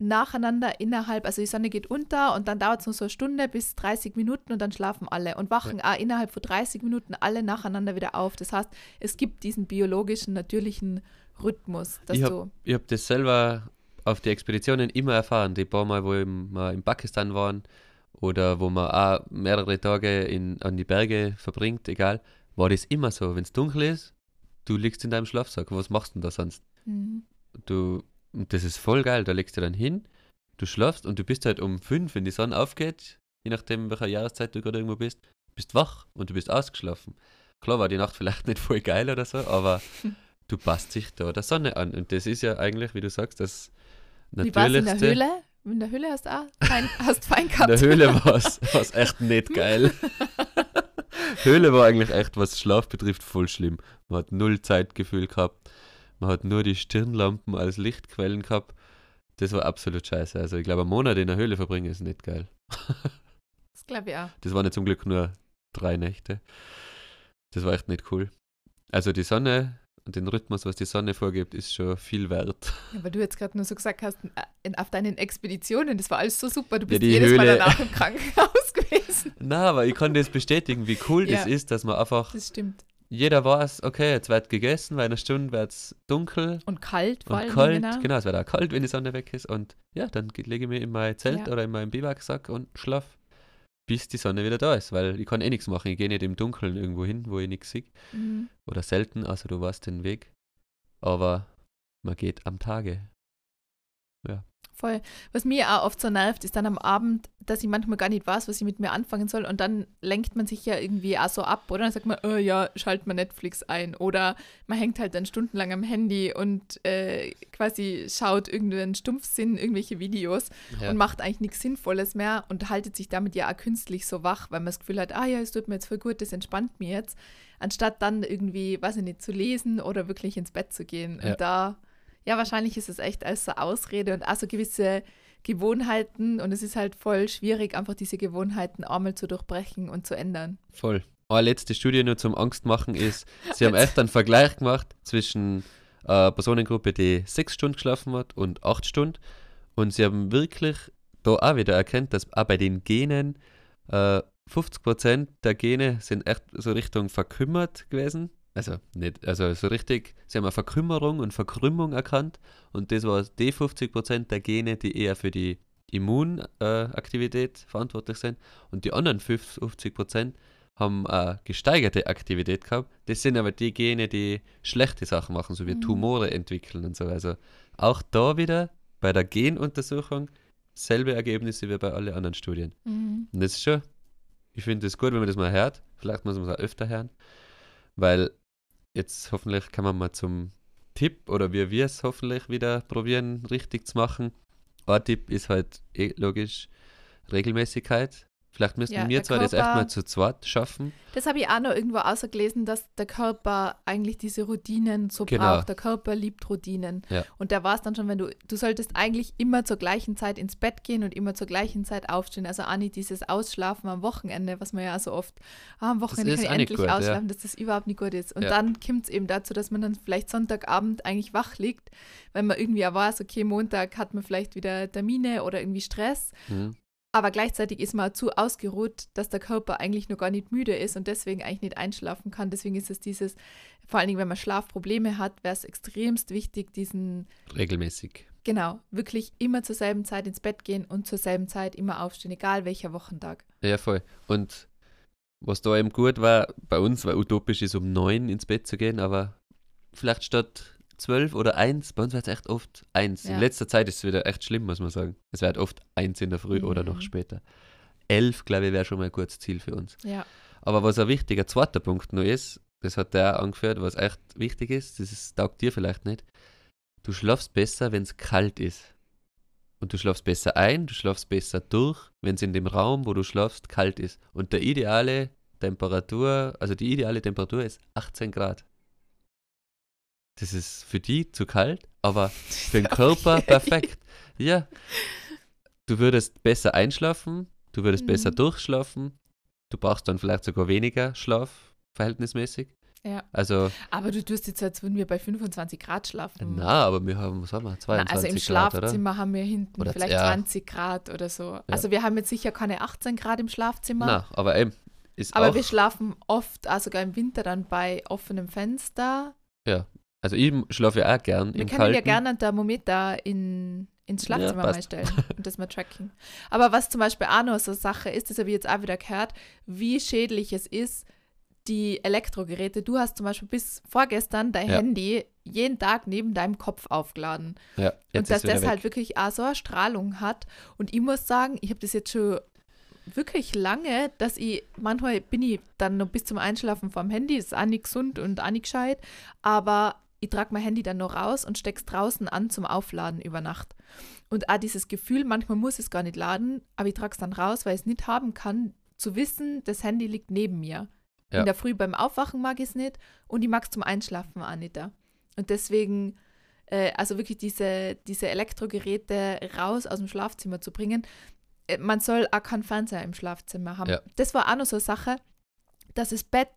nacheinander innerhalb, also die Sonne geht unter und dann dauert es nur so eine Stunde bis 30 Minuten und dann schlafen alle und wachen ja. auch innerhalb von 30 Minuten alle nacheinander wieder auf. Das heißt, es gibt diesen biologischen, natürlichen Rhythmus. Dass ich habe hab das selber auf die Expeditionen immer erfahren. Die paar Mal, wo wir in Pakistan waren oder wo man auch mehrere Tage in, an die Berge verbringt, egal, war das immer so. Wenn es dunkel ist, du liegst in deinem Schlafsack. Was machst du denn da sonst? Mhm. Du und das ist voll geil. Da legst du dann hin, du schlafst und du bist halt um fünf, wenn die Sonne aufgeht, je nachdem, welcher Jahreszeit du gerade irgendwo bist, bist wach und du bist ausgeschlafen. Klar war die Nacht vielleicht nicht voll geil oder so, aber du passt sich da der Sonne an. Und das ist ja eigentlich, wie du sagst, das Natürlichste. Wie war in der Höhle? In der Höhle hast du auch fein, hast fein gehabt. In der Höhle war es echt nicht geil. Höhle war eigentlich echt, was Schlaf betrifft, voll schlimm. Man hat null Zeitgefühl gehabt. Man hat nur die Stirnlampen als Lichtquellen gehabt. Das war absolut scheiße. Also ich glaube, einen Monat in der Höhle verbringen ist nicht geil. das glaube ich auch. Das waren ja zum Glück nur drei Nächte. Das war echt nicht cool. Also die Sonne und den Rhythmus, was die Sonne vorgibt, ist schon viel wert. Ja, weil du jetzt gerade nur so gesagt hast, äh, auf deinen Expeditionen, das war alles so super. Du bist ja, jedes Höhle. Mal danach im Krankenhaus gewesen. Na, aber ich kann das bestätigen, wie cool ja, das ist, dass man einfach das stimmt jeder weiß, okay, jetzt wird gegessen, weil in einer Stunde wird es dunkel. Und kalt, vor und allem. kalt, genau. genau. es wird auch kalt, wenn die Sonne weg ist. Und ja, dann lege ich mich in mein Zelt ja. oder in meinen Biwaksack und schlaf, bis die Sonne wieder da ist. Weil ich kann eh nichts machen. Ich gehe nicht im Dunkeln irgendwo hin, wo ich nichts sehe. Mhm. Oder selten, also du weißt den Weg. Aber man geht am Tage. Ja. Voll. Was mir auch oft so nervt, ist dann am Abend, dass ich manchmal gar nicht weiß, was ich mit mir anfangen soll. Und dann lenkt man sich ja irgendwie auch so ab, oder? Dann sagt man, oh, ja, schalt mal Netflix ein. Oder man hängt halt dann stundenlang am Handy und äh, quasi schaut irgendeinen Stumpfsinn, irgendwelche Videos ja. und macht eigentlich nichts Sinnvolles mehr und haltet sich damit ja auch künstlich so wach, weil man das Gefühl hat, ah ja, es tut mir jetzt voll gut, das entspannt mir jetzt. Anstatt dann irgendwie, weiß ich nicht, zu lesen oder wirklich ins Bett zu gehen. Ja. Und da ja, wahrscheinlich ist es echt als so Ausrede und auch so gewisse Gewohnheiten und es ist halt voll schwierig, einfach diese Gewohnheiten einmal zu durchbrechen und zu ändern. Voll. Eine letzte Studie nur zum Angstmachen ist, sie haben echt einen Vergleich gemacht zwischen einer Personengruppe, die sechs Stunden geschlafen hat und acht Stunden und sie haben wirklich da auch wieder erkannt, dass auch bei den Genen äh, 50% der Gene sind echt so Richtung verkümmert gewesen also nicht, also so richtig, sie haben eine Verkümmerung und Verkrümmung erkannt und das war die 50% der Gene, die eher für die Immunaktivität äh, verantwortlich sind und die anderen 50% haben eine gesteigerte Aktivität gehabt. Das sind aber die Gene, die schlechte Sachen machen, so wie mhm. Tumore entwickeln und so. Also auch da wieder bei der Genuntersuchung selbe Ergebnisse wie bei allen anderen Studien. Mhm. Und das ist schon, ich finde es gut, wenn man das mal hört. Vielleicht muss man es auch öfter hören, weil jetzt hoffentlich kann man mal zum Tipp oder wie wir es hoffentlich wieder probieren, richtig zu machen. Ein Tipp ist halt eh logisch Regelmäßigkeit. Vielleicht müssen ja, wir zwar Körper, das echt mal zu zweit schaffen. Das habe ich auch noch irgendwo ausgelesen, dass der Körper eigentlich diese Routinen so genau. braucht. Der Körper liebt Routinen. Ja. Und da war es dann schon, wenn du, du solltest eigentlich immer zur gleichen Zeit ins Bett gehen und immer zur gleichen Zeit aufstehen. Also Anni, dieses Ausschlafen am Wochenende, was man ja so oft, oh, am Wochenende kann ich endlich gut, ausschlafen, ja. dass das überhaupt nicht gut ist. Und dann kommt es eben dazu, dass man dann vielleicht Sonntagabend eigentlich wach liegt, weil man irgendwie ja weiß, okay, Montag hat man vielleicht wieder Termine oder irgendwie Stress. Mhm. Aber gleichzeitig ist man zu ausgeruht, dass der Körper eigentlich noch gar nicht müde ist und deswegen eigentlich nicht einschlafen kann. Deswegen ist es dieses, vor allen Dingen, wenn man Schlafprobleme hat, wäre es extremst wichtig, diesen. Regelmäßig. Genau, wirklich immer zur selben Zeit ins Bett gehen und zur selben Zeit immer aufstehen, egal welcher Wochentag. Ja, voll. Und was da eben gut war, bei uns war utopisch ist, um neun ins Bett zu gehen, aber vielleicht statt zwölf oder eins. Bei uns wird es echt oft eins. Ja. In letzter Zeit ist es wieder echt schlimm, muss man sagen. Es wird oft eins in der Früh mhm. oder noch mhm. später. Elf, glaube ich, wäre schon mal ein kurzes Ziel für uns. Ja. Aber was ein wichtiger zweiter Punkt noch ist, das hat der angeführt, was echt wichtig ist, das ist, taugt dir vielleicht nicht. Du schlafst besser, wenn es kalt ist. Und du schlafst besser ein, du schlafst besser durch, wenn es in dem Raum, wo du schlafst, kalt ist. Und der ideale Temperatur, also die ideale Temperatur ist 18 Grad das ist für die zu kalt, aber für den Körper perfekt. Ja. Du würdest besser einschlafen, du würdest mhm. besser durchschlafen, du brauchst dann vielleicht sogar weniger Schlaf, verhältnismäßig. Ja. Also, Aber du tust jetzt, als würden wir bei 25 Grad schlafen. na, aber wir haben, was haben wir, Na, 22 also im Grad, oder? Schlafzimmer haben wir hinten Oder vielleicht ja. 20 Grad oder so. Also wir haben jetzt sicher keine 18 Grad im Schlafzimmer. Na, aber eben, ist aber auch, wir schlafen oft, also sogar im Winter dann bei offenem Fenster. Also ich schlafe ja auch gern Wir im können Kalten. ja gerne ein Thermometer in, ins Schlafzimmer mal passt. stellen und das mal tracken. Aber was zum Beispiel auch noch so eine Sache ist, das habe ich jetzt auch wieder gehört, wie schädlich es ist, die Elektrogeräte. Du hast zum Beispiel bis vorgestern dein Ja. Handy jeden Tag neben deinem Kopf aufgeladen. Ja, und dass das weg. halt wirklich auch so eine Strahlung hat. Und ich muss sagen, ich habe das jetzt schon wirklich lange, dass ich, manchmal bin ich dann noch bis zum Einschlafen vom Handy, ist auch nicht gesund und auch nicht gescheit, aber ich trage mein Handy dann noch raus und stecke es draußen an zum Aufladen über Nacht. Und auch dieses Gefühl, manchmal muss es gar nicht laden, aber ich trage es dann raus, weil ich es nicht haben kann, zu wissen, das Handy liegt neben mir. Ja. In der Früh beim Aufwachen mag ich es nicht und ich mag es zum Einschlafen auch nicht. da. Und deswegen, äh, also wirklich diese, diese Elektrogeräte raus aus dem Schlafzimmer zu bringen. Äh, man soll auch keinen Fernseher im Schlafzimmer haben. Ja. Das war auch noch so eine Sache, dass das Bett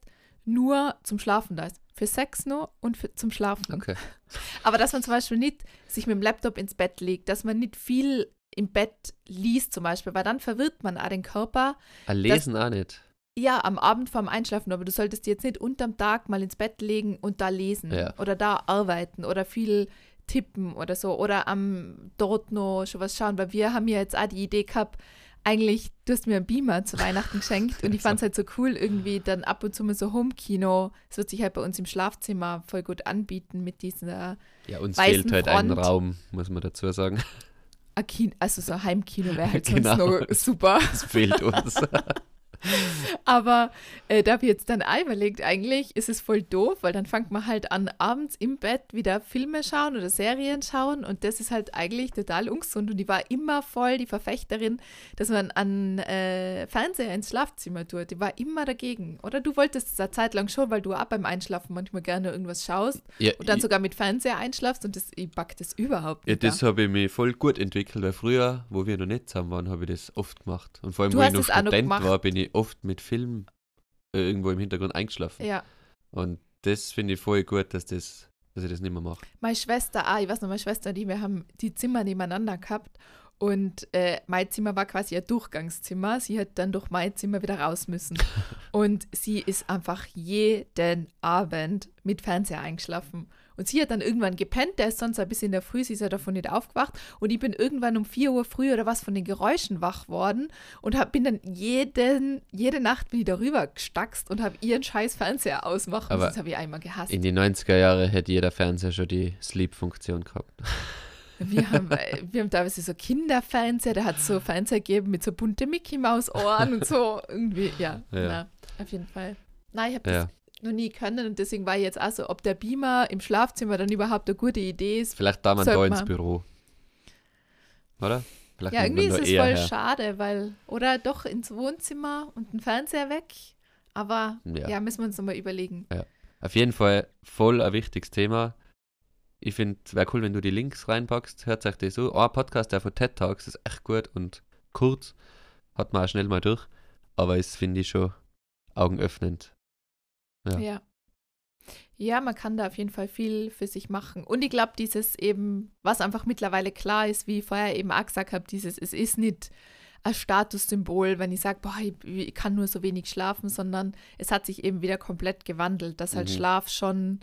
nur zum Schlafen da ist. Für Sex nur und für, zum Schlafen. Okay. Aber dass man zum Beispiel nicht sich mit dem Laptop ins Bett legt, dass man nicht viel im Bett liest zum Beispiel, weil dann verwirrt man auch den Körper. Ah, lesen auch nicht. Ja, am Abend vorm Einschlafen, aber du solltest dir jetzt nicht unterm Tag mal ins Bett legen und da lesen Ja. oder da arbeiten oder viel tippen oder so oder am dort noch schon was schauen, weil wir haben ja jetzt auch die Idee gehabt, eigentlich, du hast mir einen Beamer zu Weihnachten geschenkt und ich fand es halt so cool, irgendwie dann ab und zu mal so Home-Kino, es wird sich halt bei uns im Schlafzimmer voll gut anbieten mit dieser Ja, uns fehlt halt ein Front. Raum, muss man dazu sagen. ein Kin- also so ein Heimkino wäre halt Genau. sonst noch super. Es fehlt uns. Aber äh, da habe ich jetzt dann auch überlegt, eigentlich ist es voll doof, weil dann fängt man halt an, abends im Bett wieder Filme schauen oder Serien schauen und das ist halt eigentlich total ungesund. Und ich war immer voll die Verfechterin, dass man an äh, Fernseher ins Schlafzimmer tut. Die war immer dagegen. Oder du wolltest es eine Zeit lang schon, weil du auch beim Einschlafen manchmal gerne irgendwas schaust ja, und dann sogar mit Fernseher einschlafst und das, ich back das überhaupt ja, nicht. das habe ich mir voll gut entwickelt, weil früher, wo wir noch nicht zusammen waren, habe ich das oft gemacht. Und vor allem, Du wo ich noch Student war, bin ich oft mit Film äh, irgendwo im Hintergrund eingeschlafen. ja. Und das finde ich voll gut, dass, das, dass ich das nicht mehr mache. Meine Schwester, ah, ich weiß noch, meine Schwester, die, wir haben die Zimmer nebeneinander gehabt und äh, mein Zimmer war quasi ein Durchgangszimmer. Sie hat dann durch mein Zimmer wieder raus müssen. und sie ist einfach jeden Abend mit Fernseher eingeschlafen. Und sie hat dann irgendwann gepennt, der ist sonst ein bisschen in der Früh, sie ist ja davon nicht aufgewacht. Und ich bin irgendwann um 4 Uhr früh oder was von den Geräuschen wach worden und hab, bin dann jeden, jede Nacht bin ich darüber gestackst und habe ihren scheiß Fernseher ausmachen Aber. Das habe ich einmal gehasst. In die 90er Jahre hätte jeder Fernseher schon die Sleep-Funktion gehabt. Wir haben, äh, wir haben teilweise so Kinderfernseher, der hat so Fernseher gegeben mit so bunte Mickey-Maus-Ohren und so irgendwie, ja, Ja. Na, auf jeden Fall. Nein, ich habe Ja. das noch nie können und deswegen war ich jetzt auch so, ob der Beamer im Schlafzimmer dann überhaupt eine gute Idee ist. Vielleicht da man da ins. Büro. Oder? Vielleicht Ja, irgendwie ist es voll her. schade, weil, oder doch ins Wohnzimmer und ein Fernseher weg. Aber Ja. ja, müssen wir uns nochmal überlegen. Auf jeden Fall voll ein wichtiges Thema. Ich finde, wäre cool, wenn du die Links reinpackst. Hört euch das so. Oh, ein Podcast, der von TED Talks ist echt gut und kurz. Hat man auch schnell mal durch. Aber es finde ich schon augenöffnend. Ja. Ja. ja. man kann da auf jeden Fall viel für sich machen. Und ich glaube, dieses eben, was einfach mittlerweile klar ist, wie ich vorher eben auch gesagt habe, dieses, es ist nicht ein Statussymbol, wenn ich sage, boah, ich, ich kann nur so wenig schlafen, sondern es hat sich eben wieder komplett gewandelt, dass halt Mhm. Schlaf schon,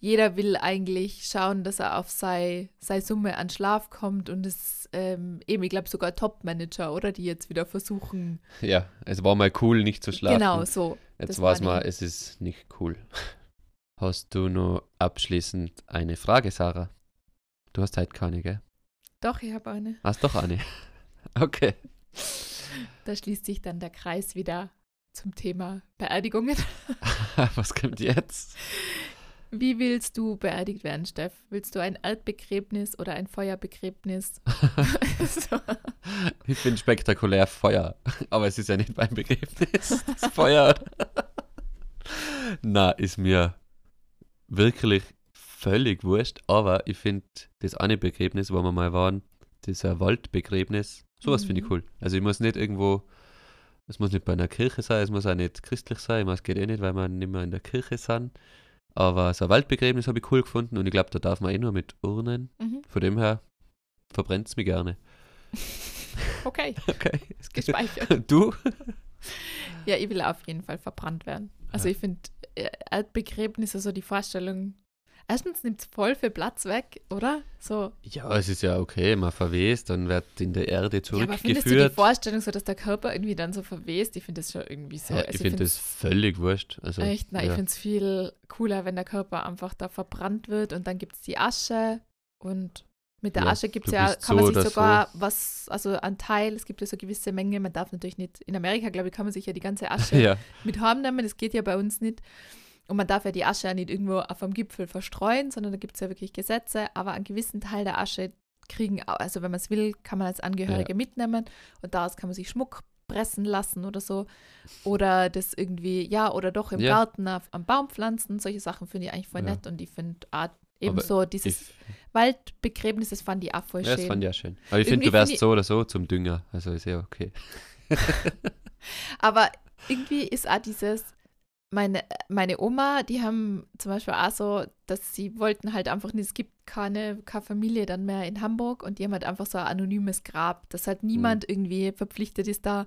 jeder will eigentlich schauen, dass er auf sei, sei Summe an Schlaf kommt und es ähm, eben, ich glaube, sogar Top-Manager, oder, die jetzt wieder versuchen, ja, es war mal cool, nicht zu schlafen. genau so. Jetzt weiß man, es ist nicht cool. Hast du noch abschließend eine Frage, Sarah? Du hast halt keine, gell? Doch, ich habe eine. Hast doch eine. Okay. Da schließt sich dann der Kreis wieder zum Thema Beerdigungen. Was kommt jetzt? Wie willst du beerdigt werden, Steff? Willst du ein Altbegräbnis oder ein Feuerbegräbnis? so. Ich finde spektakulär Feuer. Aber es ist ja nicht mein Begräbnis. Das Feuer. Na, ist mir wirklich völlig wurscht. Aber ich finde das eine Begräbnis, wo wir mal waren, dieser Waldbegräbnis, sowas finde ich Mhm. cool. Also ich muss nicht irgendwo Es muss nicht bei einer Kirche sein, es muss auch nicht christlich sein. Es geht eh nicht, weil wir nicht mehr in der Kirche sind. Aber so ein Waldbegräbnis habe ich cool gefunden und ich glaube, da darf man eh nur mit Urnen. Mhm. Von dem her verbrennt es mich gerne. Okay, Okay. gespeichert. Du? Ja, ich will auf jeden Fall verbrannt werden. Also Ja. ich finde, äh, Erdbegräbnisse, so die Vorstellung, erstens nimmt es voll viel Platz weg, oder? So. Ja, es ist ja okay, man verwest, dann wird in der Erde Ja, aber findest du die zurückgeführt. Vorstellung so, dass der Körper irgendwie dann so verwest? Ich finde das schon irgendwie so. Ja, also ich finde das völlig wurscht. Also, Echt? Nein, ich ja. finde es viel cooler, wenn der Körper einfach da verbrannt wird und dann gibt es die Asche und mit der Ja, Asche gibt's du ja, kann man so sich oder sogar was, also ein Teil, es gibt ja so gewisse Menge, man darf natürlich nicht, in Amerika, glaube ich, kann man sich ja die ganze Asche ja. mit heimnehmen, das geht ja bei uns nicht. Und man darf ja die Asche ja nicht irgendwo auf dem Gipfel verstreuen, sondern da gibt es ja wirklich Gesetze, aber einen gewissen Teil der Asche kriegen, also wenn man es will, kann man als Angehörige mitnehmen und daraus kann man sich Schmuck pressen lassen oder so. Oder das irgendwie, ja, oder doch im Ja. Garten auf, am Baum pflanzen. Solche Sachen finde ich eigentlich voll Ja. nett und ich finde auch ebenso dieses Ich, Waldbegräbnis, das fand ich auch voll ja, das schön. fand ich auch schön. Aber ich finde, du wärst find so oder so zum Dünger. Also ist ja okay. Aber irgendwie ist auch dieses, meine, meine Oma, die haben zum Beispiel auch so, dass sie wollten halt einfach nicht, es gibt keine, keine Familie dann mehr in Hamburg und die haben halt einfach so ein anonymes Grab, dass halt niemand irgendwie verpflichtet ist, da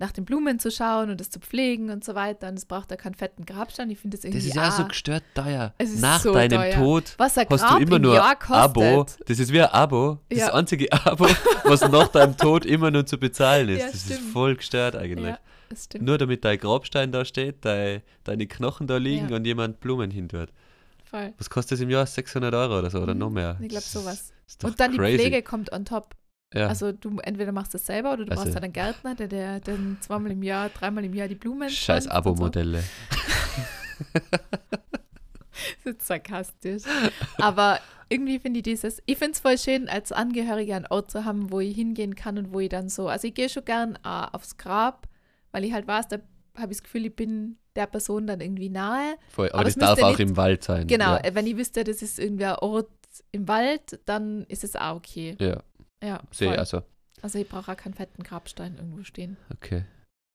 nach den Blumen zu schauen und das zu pflegen und so weiter. Und es braucht da keinen fetten Grabstein. Ich finde das irgendwie Das ist ja so auch, gestört teuer. Es ist Nach so deinem teuer. Tod was ein hast du immer im nur kostet. Abo. Das ist wie ein Abo. Das Ja. ist das einzige Abo, was nach deinem Tod immer nur zu bezahlen ist. Ja, das stimmt. ist voll gestört eigentlich. Ja, das stimmt. Nur damit dein Grabstein da steht, dein, deine Knochen da liegen Ja. und jemand Blumen hintut. Voll. Was kostet das im Jahr? 600 Euro oder so oder Mhm. noch mehr? Ich glaube sowas. Und dann crazy. die Pflege kommt on top. Ja. Also du entweder machst das selber oder du Also- brauchst halt einen Gärtner, der, der dann zweimal im Jahr, dreimal im Jahr die Blumen Scheiß Abo-Modelle. So. Das ist sarkastisch. Aber irgendwie finde ich dieses, ich finde es voll schön, als Angehöriger einen Ort zu haben, wo ich hingehen kann und wo ich dann so, also ich gehe schon gern äh, aufs Grab, weil ich halt weiß, da habe ich das Gefühl, ich bin der Person dann irgendwie nahe. Voll. Aber, Aber das es darf auch nicht- im Wald sein. Genau, Ja. äh, wenn ich wüsste, das ist irgendwie ein Ort im Wald, dann ist es auch okay. ja. Ja, Sehe also. Also ich brauche auch keinen fetten Grabstein irgendwo stehen. Okay.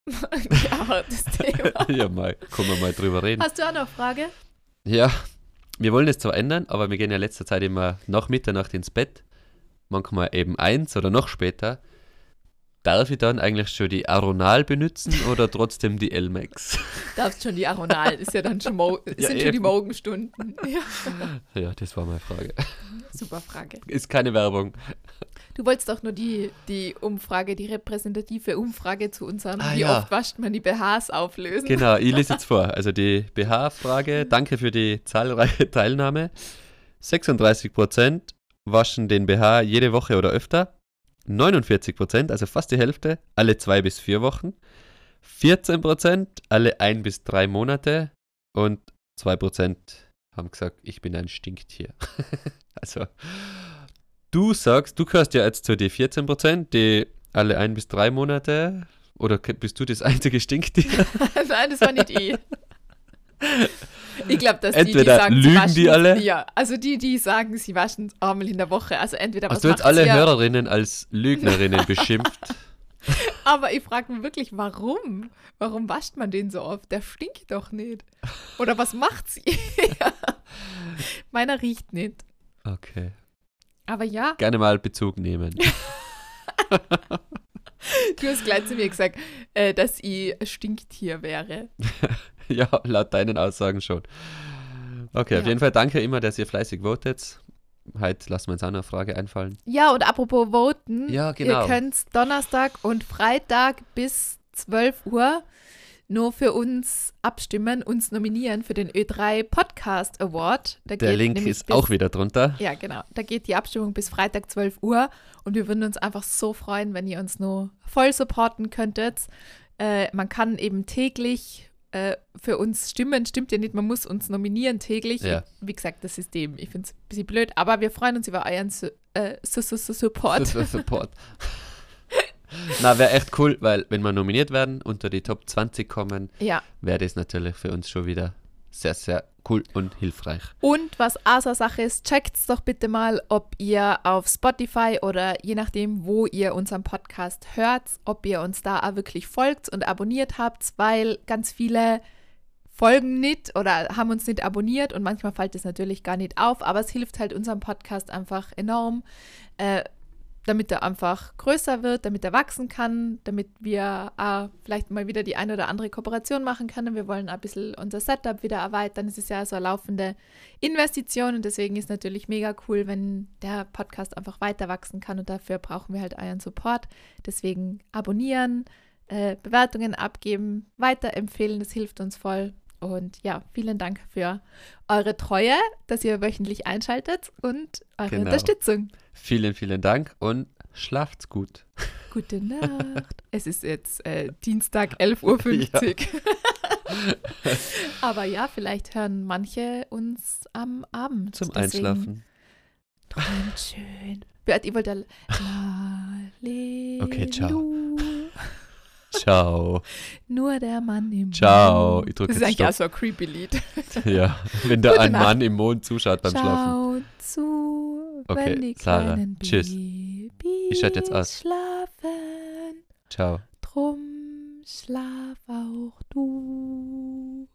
ja, das Thema. ja, mal, können wir mal drüber reden. Hast du auch noch eine Frage? Ja, wir wollen es zwar ändern, aber wir gehen ja letzter Zeit immer nach Mitternacht ins Bett. Manchmal eben eins oder noch später. Darf ich dann eigentlich schon die Aronal benutzen oder trotzdem die Elmex? Darfst schon die Aronal, ist ja dann schon, mo Ja, sind schon die. Morgenstunden. Ja, Ja, das war meine Frage. super Frage. Ist keine Werbung. Du wolltest doch nur die, die Umfrage, die repräsentative Umfrage zu unseren, Ah, wie ja. oft wascht man die BHs auflösen. Genau, ich lese jetzt vor. Also die BH-Frage. Danke für die zahlreiche Teilnahme. 36% waschen den BH jede Woche oder öfter. 49%, also fast die Hälfte, alle zwei bis vier Wochen. 14% alle ein bis drei Monate. Und 2% haben gesagt, ich bin ein Stinktier. also, du sagst, du gehörst ja jetzt zu den 14%, die alle ein bis drei Monate. Oder bist du das einzige Stinktier? Nein, das war nicht ich. Ich glaube, dass Entweder die, die sagen, sie lügen waschen, die alle. Ja, also die, die sagen, sie waschen einmal in der Woche. Also entweder was Hast du jetzt alle? Hörerinnen als Lügnerinnen beschimpft? Aber ich frage mich wirklich, warum? Warum wascht man den so oft? Der stinkt doch nicht. Oder was macht sie? Meiner riecht nicht. Okay. Aber ja, Gerne mal Bezug nehmen. du hast gleich zu mir gesagt, äh, dass ich ein Stinktier wäre. ja, laut deinen Aussagen schon. Okay, auf Ja. jeden Fall danke immer, dass ihr fleißig votet. Heute lassen wir uns auch eine Frage einfallen. Ja, und apropos Voten. Ja, genau. Ihr könnt Donnerstag und Freitag bis 12 Uhr nur für uns abstimmen, uns nominieren für den Ö3 Podcast Award. Da Der Link ist bis, auch wieder drunter. Ja, genau. Da geht die Abstimmung bis Freitag 12 Uhr und wir würden uns einfach so freuen, wenn ihr uns nur voll supporten könntet. Äh, man kann eben täglich äh, für uns stimmen. Stimmt ja nicht, man muss uns nominieren täglich. Ja. Wie gesagt, das System, ich finde es ein bisschen blöd, aber wir freuen uns über euren Su äh, Su Su Su Support. Support. Na, wäre echt cool, weil wenn wir nominiert werden, unter die Top 20 kommen, ja, wäre das natürlich für uns schon wieder sehr, sehr cool und hilfreich. Und was außer Sache ist, checkt doch bitte mal, ob ihr auf Spotify oder je nachdem, wo ihr unseren Podcast hört, ob ihr uns da auch wirklich folgt und abonniert habt, weil ganz viele folgen nicht oder haben uns nicht abonniert und manchmal fällt es natürlich gar nicht auf, aber es hilft halt unserem Podcast einfach enorm, äh, damit er einfach größer wird, damit er wachsen kann, damit wir äh, vielleicht mal wieder die eine oder andere Kooperation machen können. Wir wollen ein bisschen unser Setup wieder erweitern. Es ist ja so eine laufende Investition und deswegen ist natürlich mega cool, wenn der Podcast einfach weiter wachsen kann und dafür brauchen wir halt euren Support. Deswegen abonnieren, äh, Bewertungen abgeben, weiterempfehlen, das hilft uns voll. Und ja, vielen Dank für eure Treue, dass ihr wöchentlich einschaltet und eure Genau. Unterstützung. Vielen, vielen Dank und schlaft's gut. Gute Nacht. es ist jetzt äh, Dienstag 11.50 Uhr. Aber ja, vielleicht hören manche uns am Abend. Zum Deswegen Einschlafen. Träumt schön. Ihr wollt ja. Okay, ciao. Ciao. Nur der Mann im Ciao. Mond. Ich drück Das ist eigentlich auch so ein creepy Lied. Ja, wenn da Gute ein Nacht. Mann im Mond zuschaut beim Schlafen. Schau zu, Okay, wenn die Sarah, kleinen tschüss. Babys Ich schalte jetzt aus. schlafen. Ciao. Drum schlaf auch du.